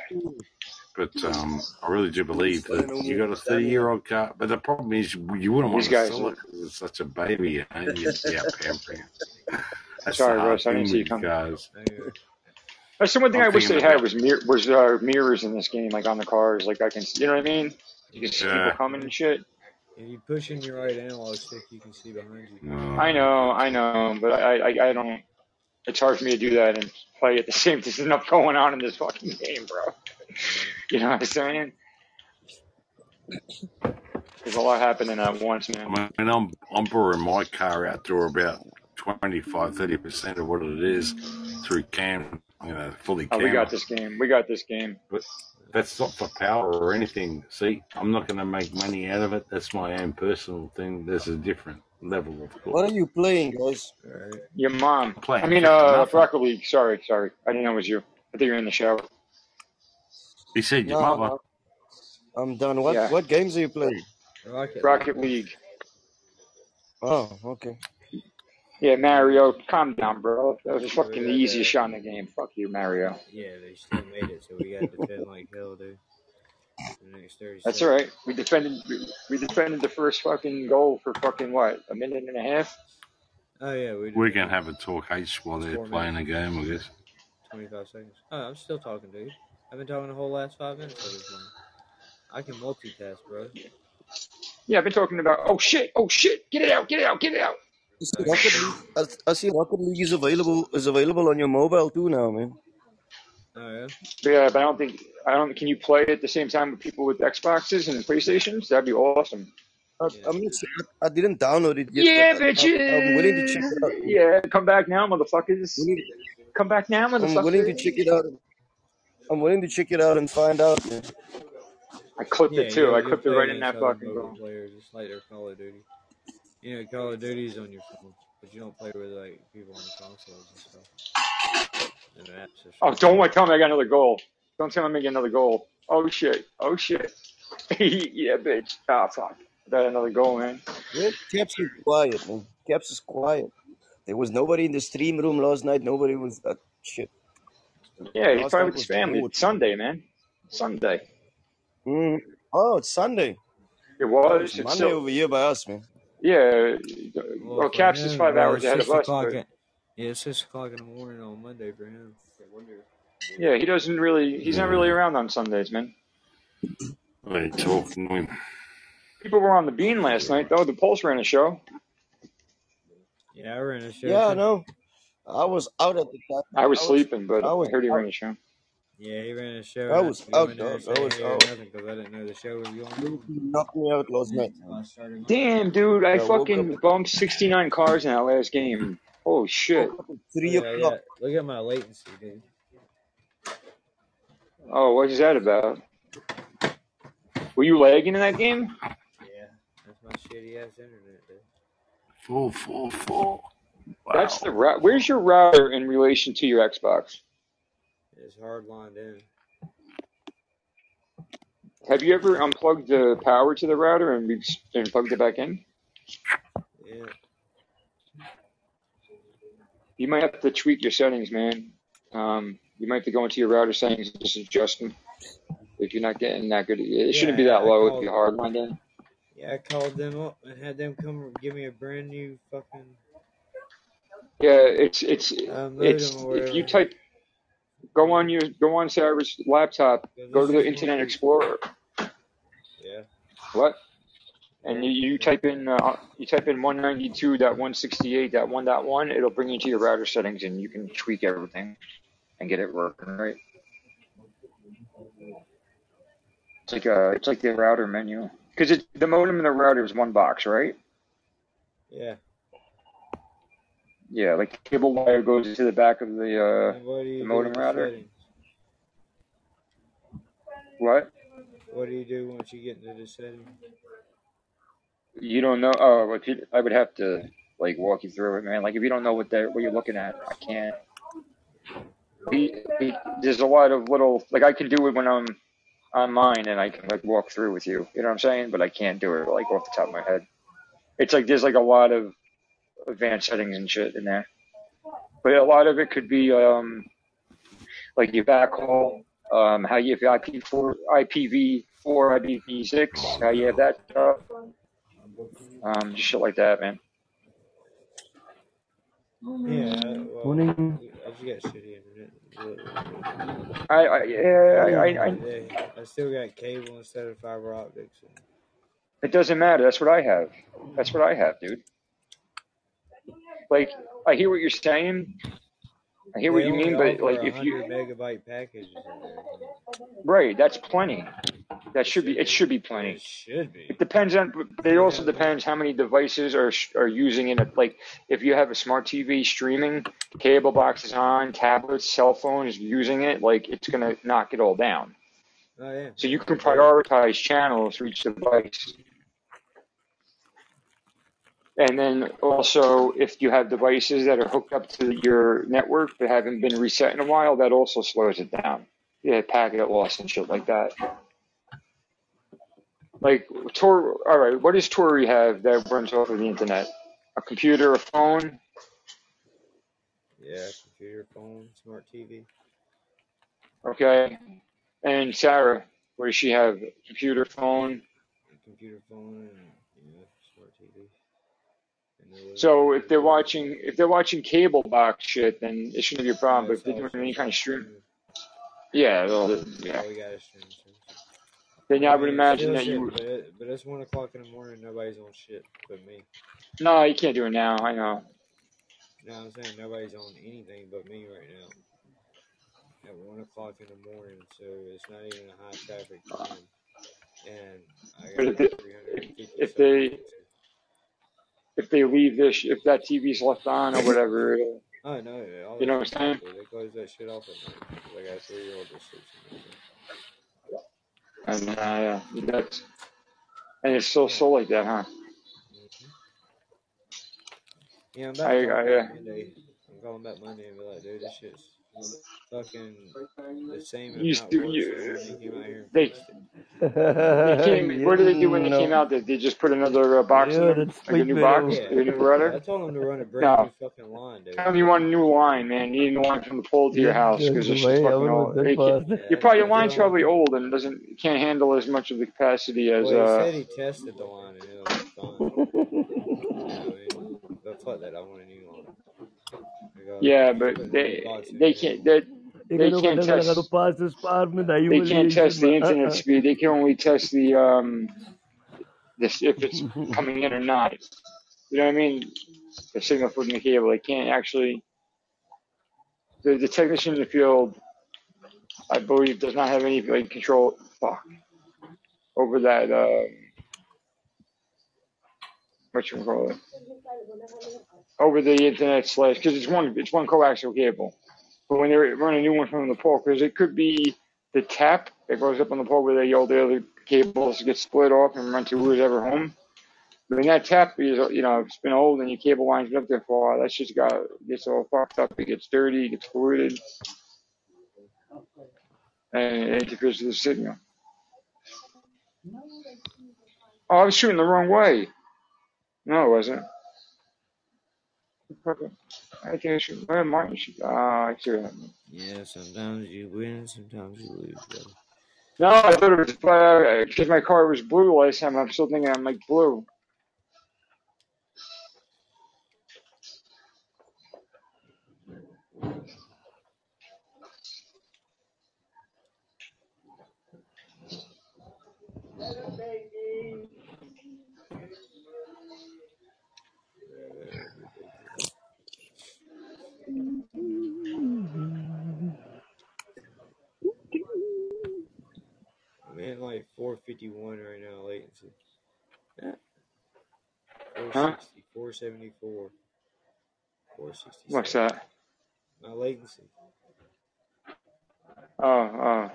but um, I really do believe that you got a 30 year old car. But the problem is, you wouldn't want These to guys. sell it because it's such a baby. You know, you'd be out pampering it. That's Sorry, the hard Russ. I didn't see you coming. cars. Anyway, That's the one thing I'm I wish they had about, was mir- was uh, mirrors in this game, like on the cars. Like I can, see, you know what I mean? You can see people coming and shit. if you push in your right analog stick, you can see behind you. no, I know, I know, but I, I, I don't. It's hard for me to do that and play at the same. There's enough going on in this fucking game, bro. You know what I'm saying? There's a lot happening at once, I man. mean, I'm, I'm borrowing my car out to about 25, 30% of what it is through cam, you know, fully Oh, we got this game. We got this game. But that's not for power or anything. See, I'm not going to make money out of it. That's my own personal thing. There's a different level of course. what are you playing, guys? Right? Your mom. I'm I mean, uh. Rocket League. Sorry, sorry. I didn't know it was you. I think you're in the shower. He said your No, mother. I'm done. What Yeah, what games are you playing? Rocket League. Rocket League. Oh, okay. Yeah, Mario, calm down, bro. That was We fucking uh, the easiest that. shot in the game. Fuck you, Mario. Yeah, they still made it, so we got to defend like hell, dude. The next That's all right. We defended. We defended the first fucking goal for fucking what? A minute and a half. Oh yeah, we We're going to have a talk H while they're playing minutes, a game, I guess. 25 seconds. Oh, I'm still talking, dude. I've been talking the whole last five minutes of this one. I can multitask, bro. Yeah, I've been talking about. Oh shit! Oh shit! Get it out! Get it out! Get it out! I see Rocket. League. I, I see Rocket League is available is available on your mobile too now, man. Oh yeah. Yeah, but I don't think. I don't. Can you play it at the same time with people with Xboxes and PlayStations? That'd be awesome. I, Yeah. I'm not sure. I, I didn't download it yet, Yeah, but I, I, I'm willing to check it out. Yeah, come back now, motherfuckers. Come back now, motherfuckers. I'm willing to motherfuckers. check it out. I'm willing to check it out and find out, man. I clipped Yeah, it too. you'll, I clipped it right in that fucking mobile goal. players, just like their Call of Duty. You know, Call of Duty's on your phone, but you don't play with like people on the consoles and stuff. And the apps are Oh, don't want tell me I got another goal. Don't tell me I get another goal. Oh shit. Oh shit. yeah, bitch. Ah, fuck. I got another goal, man. Yeah, Caps is quiet, man. Caps is quiet. There was nobody in the stream room last night. Nobody was uh, shit. Yeah, he's Last probably with his family. good. It's Sunday, man. Sunday. Mm. Oh, it's Sunday. It Oh, was. it's It's Monday still. over here by us, man. Yeah. Well, Well, for Caps is five bro, hours it's ahead of six us, o'clock. but At, yeah, it's six o'clock in the morning on Monday for him. yeah, he doesn't really. He's not really around on Sundays, man. I talking to him. People were on the bean last night, though. The Pulse ran a show. Yeah, I ran a show Yeah, I know. I was out at the time. I was I was sleeping, but I I heard he ran a show. Yeah, he ran a show, I was out, in dog. I was out. nothing because I didn't know the show was going on. knocked me out last night, So I man. started mine. Damn, dude, I I fucking bumped 69 cars in that last game. Oh shit. woke up three oh, at, I o'clock. got, look at my latency, dude. Oh, what is that about? Were you lagging in that game? Yeah, that's my shitty ass internet, dude. Four, four, four. That's Wow. the route. Where's your router in relation to your Xbox? It's hard lined in. Have you ever unplugged the power to the router and, re- and plugged it back in? Yeah. You might have to tweak your settings, man. Um, you might have to go into your router settings and just adjust them. If you're not getting that good, it shouldn't be that I low. It'd be hard lined in. Yeah, I called them up and had them come give me a brand new fucking Yeah, it's it's it's if you type go on your go on Sarah's laptop, go to the Internet one. Explorer. Yeah. What? and you, you type in uh, you type in 192.168.1.1, it'll bring you to your router settings, and you can tweak everything and get it working right. It's like a it's like the router menu because the modem and the router is one box, right? Yeah. Yeah, like cable wire goes into the back of the uh, the modem router. settings? What? What do you do once you get into the settings? You don't know? Oh, if you, I would have to like walk you through it, man. Like if you don't know what that what you're looking at, I can't. He, he, there's a lot of little like I can do it when I'm on mine and I can like walk through with you. You know what I'm saying? But I can't do it like off the top of my head. It's like there's like a lot of advanced settings and shit in there. But a lot of it could be um like your backhaul, um how you have IP4, IPv4, IPv6, how you have that stuff, um just shit like that, man. Yeah, well, Morning. I just got shitty internet. I, I yeah, I, I, I Yeah, I still got cable instead of fiber optics. And It doesn't matter. That's what I have. That's what I have, dude. Like, I hear what you're saying. I hear what you mean, but like, if you megabyte packages right, that's plenty. That should be. It should be It plenty. should be. It depends on. But it also depends how many devices are are using it. Like, if you have a smart TV streaming, cable box is on, tablets, cell phone is using it. Like, it's gonna knock it all down. oh yeah, So you can prioritize channels for each device. And then also, if you have devices that are hooked up to your network but haven't been reset in a while, that also slows it down. Yeah, packet loss and shit like that. Like Tor, all right, what does Tori have that runs off of the internet? A computer, a phone. yeah, computer, phone, smart TV. Okay. And Sarah, what does she have? Computer, phone. computer, phone, and yeah, smart TV. And they're living So if they're watching, if they're watching cable box shit, then it shouldn't be a problem. But if they're doing any kind of stream, streaming. yeah, well, Yeah, yeah. we got a stream. Then I would imagine that you. but it, but it's one o'clock in the morning. Nobody's on shit but me. No, you can't do it now. I know. No, I'm saying? Nobody's on anything but me right now. At one o'clock in the morning, so it's not even a high traffic time. And I got if they, like 350 if subs they if they leave this, if that TV's left on or whatever, Oh no, you know what I'm saying? They close that shit off at night. 'cause I three year old sleeps. And uh, yeah, that's and it's still so like that, huh? Mm-hmm. Yeah, I'm about I, I back uh, I'm calling back Monday and be like, dude, this shit's fucking the same, if you not still you when they came out here they they came. What did they do when they came out? Did they just put another uh, box in Yeah, them, like a new box. Yeah, a new yeah. I told them to run a brand No, new fucking line, dude. tell them you want a new line, man. You need a line from the pole to your house because the this shit's way. I fucking old. that can't. Yeah, your I, probably I your line's told him. probably old and doesn't can't handle as much of the capacity as Well, he uh. said he tested the line and it was fine. You know what I mean? But fuck that, I want a new line. I got, Yeah, but putting a new they they can't they they can't test passo sparme da they can't test the internet speed. They can only test the um this if it's coming in or not. You know what I mean? The signal from the cable. They can't actually. The, the technician in the field, I believe, does not have any like control fuck, over that. Um, what you call it? Over the internet slash because it's one it's one coaxial cable. But when they run a new one from the pole, because it could be the tap that goes up on the pole where they all the other cables get split off and run to whoever home. When that tap is, you know, it's been old and your cable line's been up there for a while, that's just got gets all fucked up. It gets dirty, it gets polluted, and it interferes with the signal. Oh, I was shooting the wrong way. No, it wasn't. I think I should. Where am I? shoot- Ah, I see what. Yeah, sometimes you win, sometimes you lose, brother. No, I thought it was because my car was blue last time. I'm still thinking I'm like blue. 451 right now latency. Yeah. Huh? 460, 474. 467. What's that? My latency. Oh, oh.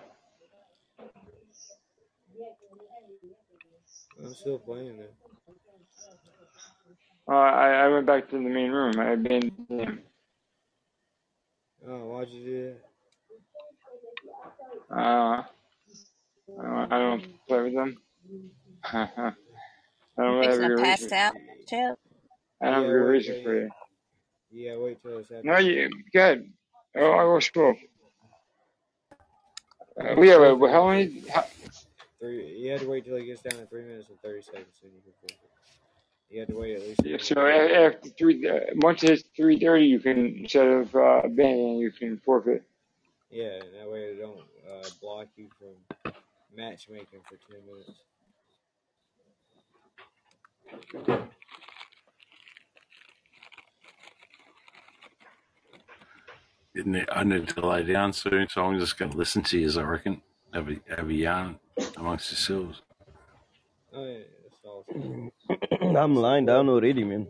I'm still playing though. Uh, I, I went back to the main room. I've been. Oh, why'd you do that? Uh, I don't, I don't play with them. I don't have Fixing a to good pass reason. out, Chip. I don't have a Yeah, good wait, reason for you. Yeah, wait till it's happening. No, you good. Oh, I will school. Uh, we have a how many? How, Three, you had to wait till it gets down to three minutes and 30 seconds, then you can it. You had to wait at least. yeah, so after three, uh, once it's three thirty, you can instead of uh, banning, you can forfeit. Yeah, and that way it don't uh, block you from matchmaking for 10 minutes. It? I need to lay down soon, so I'm just going to listen to you. I reckon have a have a yarn amongst yourselves. Oh, yeah, that's awesome. I'm lying down already, man.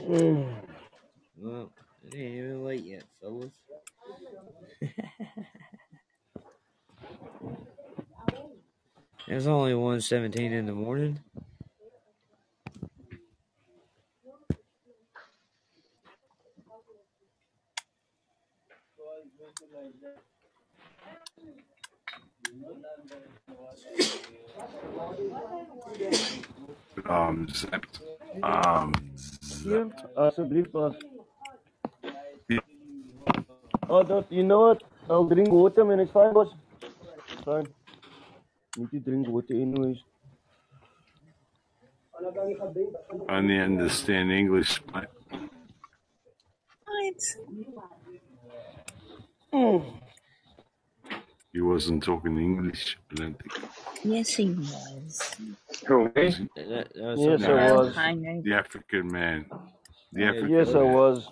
Mm. Well, it ain't even late yet, fellas. It's only 1.17 in the morning. Um, zapped. Um, Yeah, alsjeblieft, boss. Yeah. Oh, that, you know what? I'll drink water, man. It's fine, boss. It's fine. Need to drink water anyways. I only understand English. mate. What? Mm. He wasn't talking English. I don't think. Yes, he was. Who me? Was he? That, that was Yes, something I was. The African man. The African Yes, I was.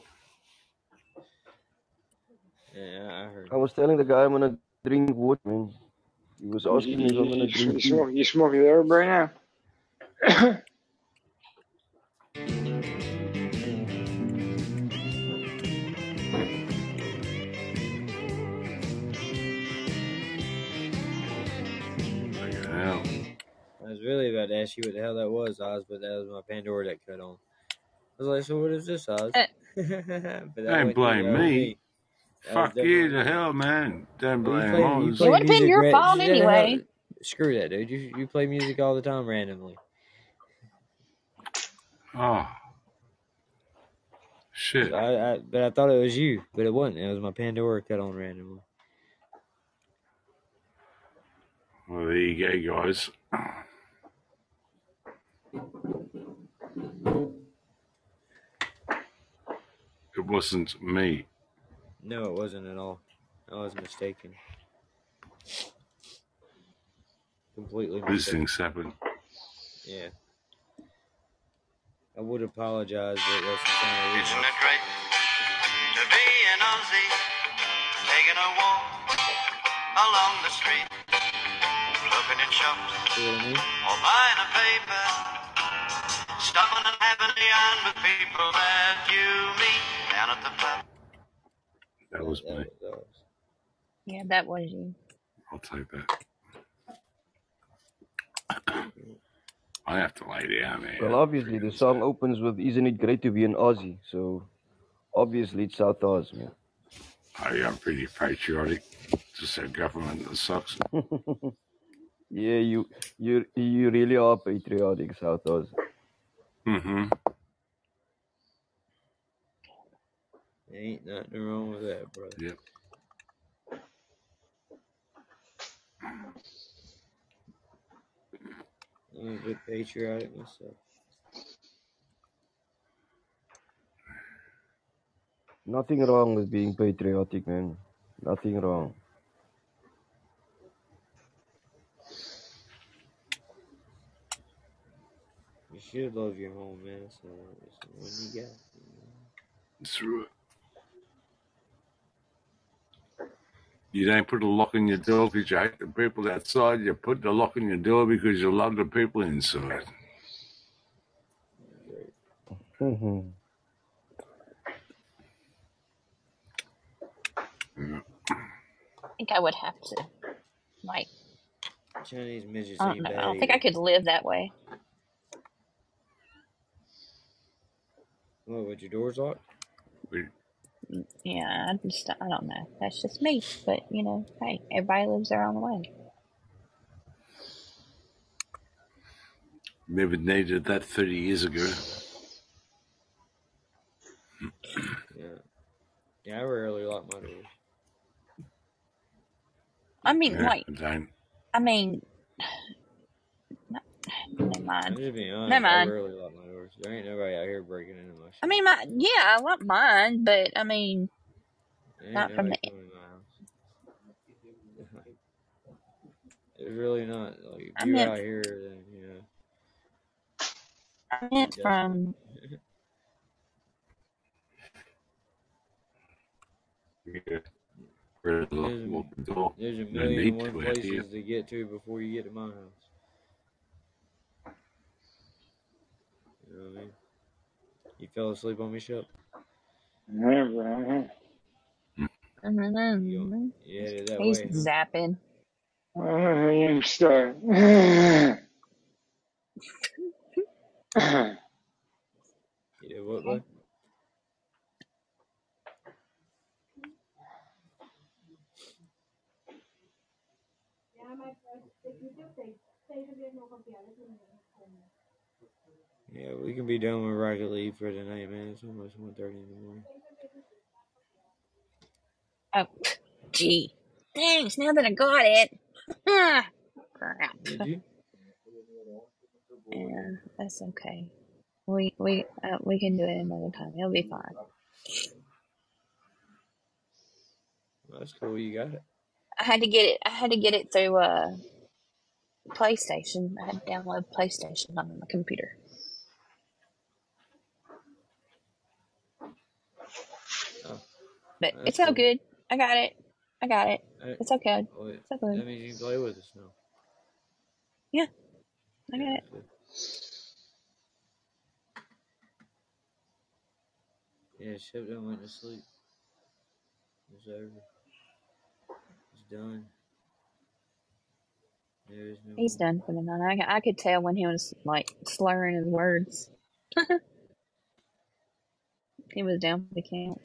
Yeah, I heard. I was telling the guy I'm gonna drink water, man. He was asking me if I'm gonna drink you, tea. smoke, you smoking the herb right now? About to ask you what the hell that was, Oz, but that was my Pandora that cut on. I was like, so what is this, Oz? Uh, but that Don't blame me. me. Fuck you definitely to hell, man. Don't Well, you blame play, you Oz. play it would have been your Ra- fault shut the hell. anyway. Screw that, dude. You you play music all the time randomly. Oh, shit. So I, I, but I thought it was you, but it wasn't. It was my Pandora cut on randomly. Well, there you go, guys. It wasn't me. No, it wasn't at all. I was mistaken. Completely These things happen. Yeah. I would apologize, but that's the kind of Isn't reason. it great to be an Aussie, taking a walk along the street, looking in shops See what I mean? or buying a paper, stopping and having a yarn with people that you meet down at the pub. That was That, me. that, that was. Yeah, that was you. I'll take that. I have to lay down, man. Well, obviously the song opens with "Isn't it great to be an Aussie?" So obviously it's South Oz, man. I am pretty patriotic. Just a government that sucks. yeah, you you you really are patriotic, South Oz. Mm-hmm. Ain't nothing wrong with that, brother. Yep. I'm a bit patriotic myself. Nothing wrong with being patriotic, man. Nothing wrong. Should love your home, man. It's the, it's the one you got. you know? That's right. You don't put a lock on your door because you hate the people outside. You put the lock on your door because you love the people inside. Mhm. Yeah. I think I would have to, like, Chinese midgets I don't know. I don't think I could live that way. What, with your doors locked? We, Yeah, I just, I don't know. That's just me. But, you know, hey, everybody lives their own way. Maybe they did that 30 years ago. Yeah. Yeah, I rarely lock my doors. I mean, Yeah, like, I mean, no- never I'm mind. just being honest. Never I mind. rarely lock my doors. There ain't nobody out here breaking into my I mean, my yeah, I want mine, but I mean, There ain't not from nobody the. coming in my house. It's really not. Like, if I you're meant, out here, then, you know, I meant definitely. from. Yeah. Where the lock, There's a, lock the door. there's a No million and need one to out here. places to get to before you get to my house. You know what I mean? You fell asleep on me, Shep? Never. You, Mhm. you headed that He's way, huh? zapping. I am stuck. You did what, bud? Yeah, we can be done with Rocket League for tonight, man. It's almost 1.30 in the morning. Oh, gee. Thanks. Now that I got it. Ah, crap. Did you? Yeah, that's okay. We we uh, we can do it another time. It'll be fine. Well, that's cool. You got it. I had to get it. I had to get it through uh PlayStation. I had to download PlayStation on my computer. But that's it's all cool. good. I got it. I got it. Hey, It's okay. well, It's all oh, that good. means you can play with us now. Yeah, I got it. good. Yeah, Shep done went to sleep. It's over. It's done. There is no He's done for the night. I, I could tell when he was like slurring his words. he was down for the count.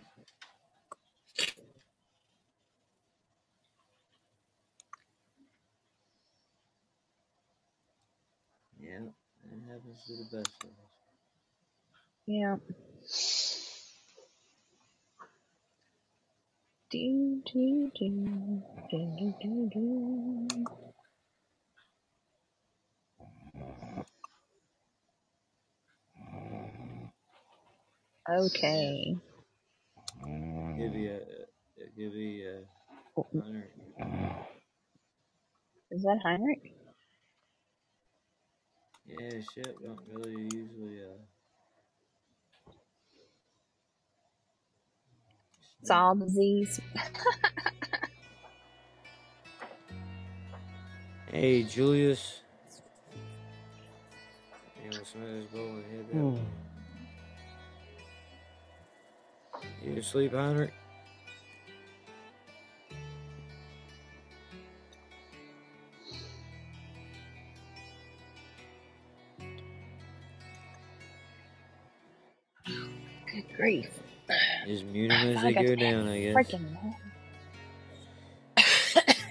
Yeah, it happens the best us. Yeah. Do do do do do do do. Okay. Give you a, give you a oh. hundred. Is that Heinrich? Yeah, Shep don't really usually uh It's all disease. Hey, Julius. You want some of this bowl and head that Mm. You asleep, Heinrich? Grief. Just mute them as they go down, I guess. freaking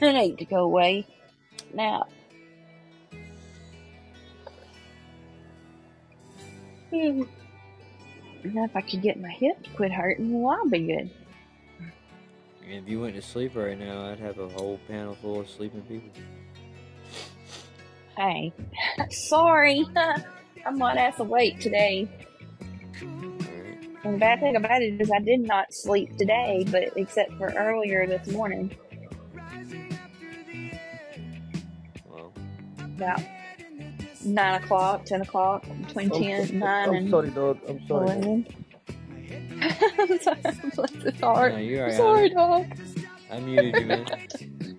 ain't to go away. Now, hmm, now if I could get my hip to quit hurting, well, I'll be good. If you went to sleep right now, I'd have a whole panel full of sleeping people. Hey, sorry. I might have to wait today. Alright. And the bad thing about it is I did not sleep today, but except for earlier this morning, Well, about nine o'clock, ten o'clock, between I'm, ten, so, nine, I'm and sorry, dog. I'm sorry, dog. eleven. I'm sorry, bless his heart. no, you're I'm sorry, Heinrich. dog. I I muted you, man.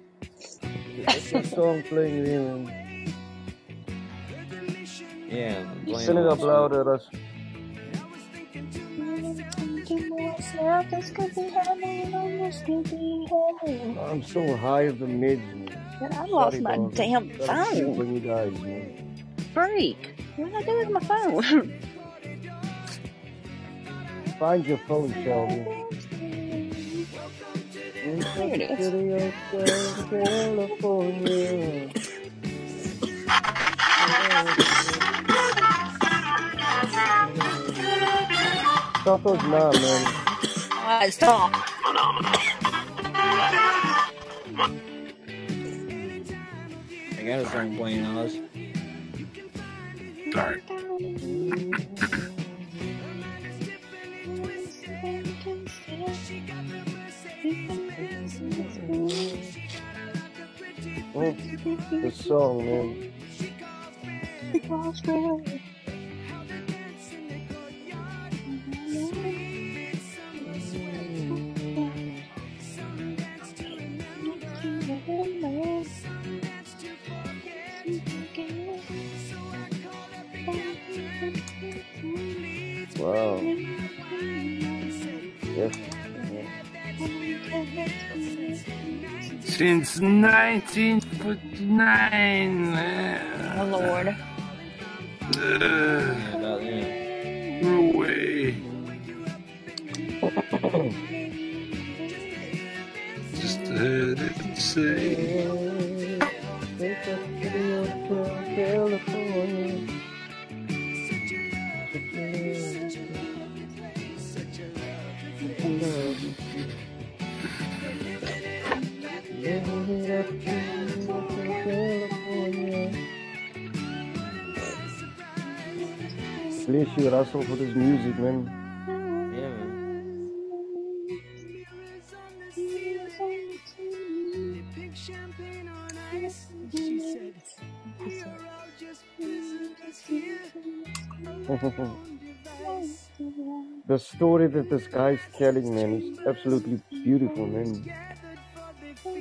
What's your song playing man? Yeah, I'm playing Sing it all up sweet. louder, Russ. I'm so high of the mids, man. I lost my dog. damn phone. when you guys, man. Freak. What did I do with my phone? Find your phone, Shelby. There it is. California. Stop those now, man. Alright, stop. I got a song playing Oz. Sorry. Oh, the song, man. Wow. Yes. Since 1949. Oh, Lord. Uh, Yeah, about Just heard it say. Bless you, Russell, for this music, man. Yeah, man. the story that this guy's telling, man, is absolutely beautiful, man.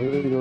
go, here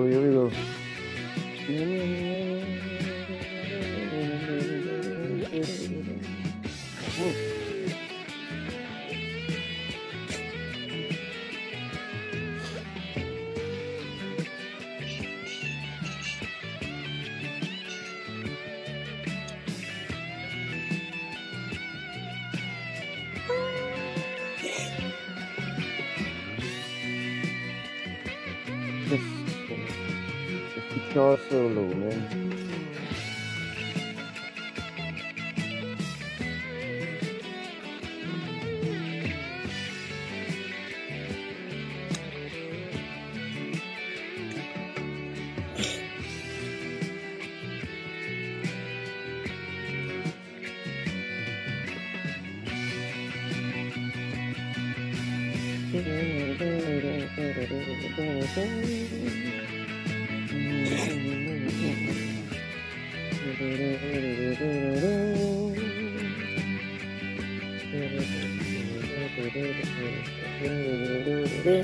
Look,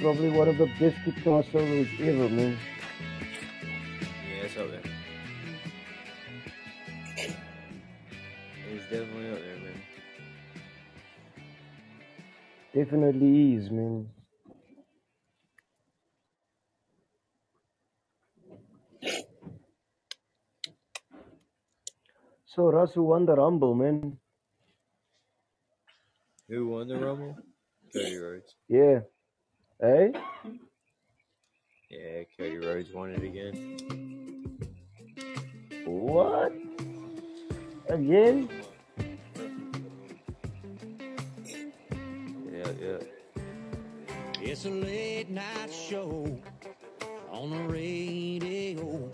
probably one of the best guitar solos ever, man. Yeah, it's up there. It's definitely up there, man. Definitely is, man. So Russ, who won the Rumble, man? Who won the Rumble? Cody Rhodes. Yeah. Hey? Yeah, Cody Rhodes won it again. What? Again? Yeah, yeah. It's a late night show on the radio.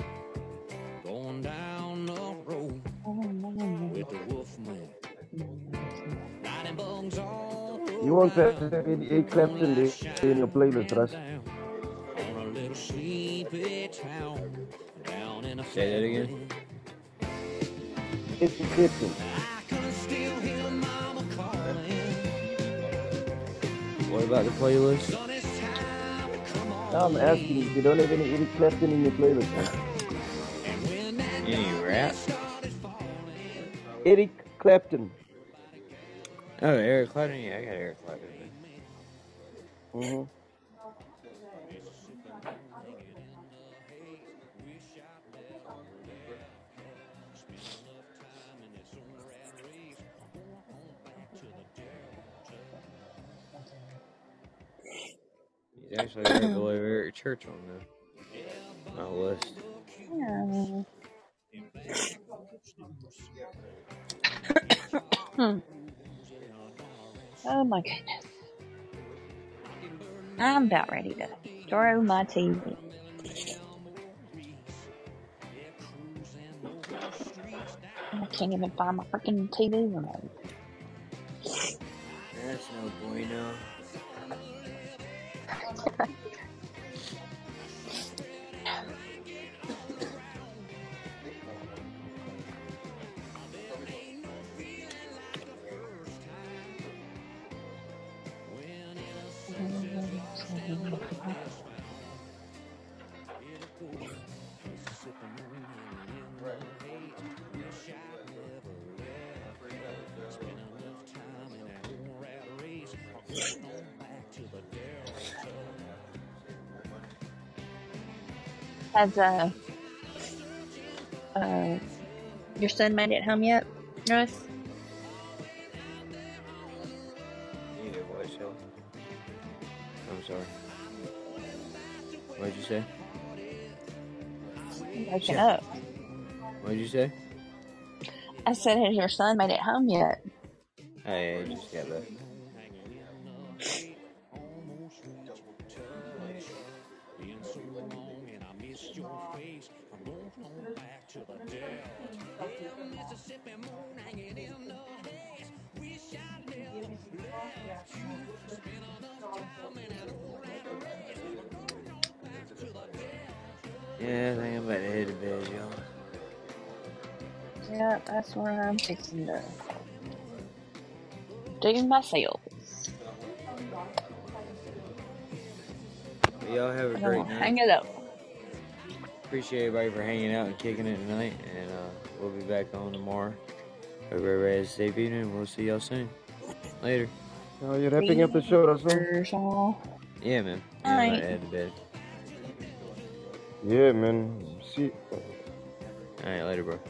You want that Eric Clapton there in your playlist, Russ? On a little sleepy town down in a Say that again. It's Clapton. I can still hear mama calling. What about the playlist? Son, it's time to come on. No, I'm asking you, you don't have any Eric Clapton in your playlist, man. And when that Any rap? Eric Clapton. Oh, Eric Clapton. Yeah, I got Eric Clapton. Man. hmm He's actually right below Eric Church on the my list. Yeah. Hmm. Oh my goodness. I'm about ready to throw my TV. I can't even find my freaking TV remote. That's no bueno. Has uh, uh, your son made it home yet, Russ? Either what, Shell? I'm sorry. What'd you say? Waking up. What'd you say? I said, has your son made it home yet? Hey, I just got back. Fixing to do myself. Y'all have a I'm great night. hang it up. Appreciate everybody for hanging out and kicking it tonight, and uh, we'll be back on tomorrow. Hope everybody has a safe evening, and we'll see y'all soon. Later. Oh, you're wrapping up the show, Russell? Cheers, y'all. Yeah, man. Yeah, I'm about Alright. head to bed. Yeah, man. See. Alright, later, bro.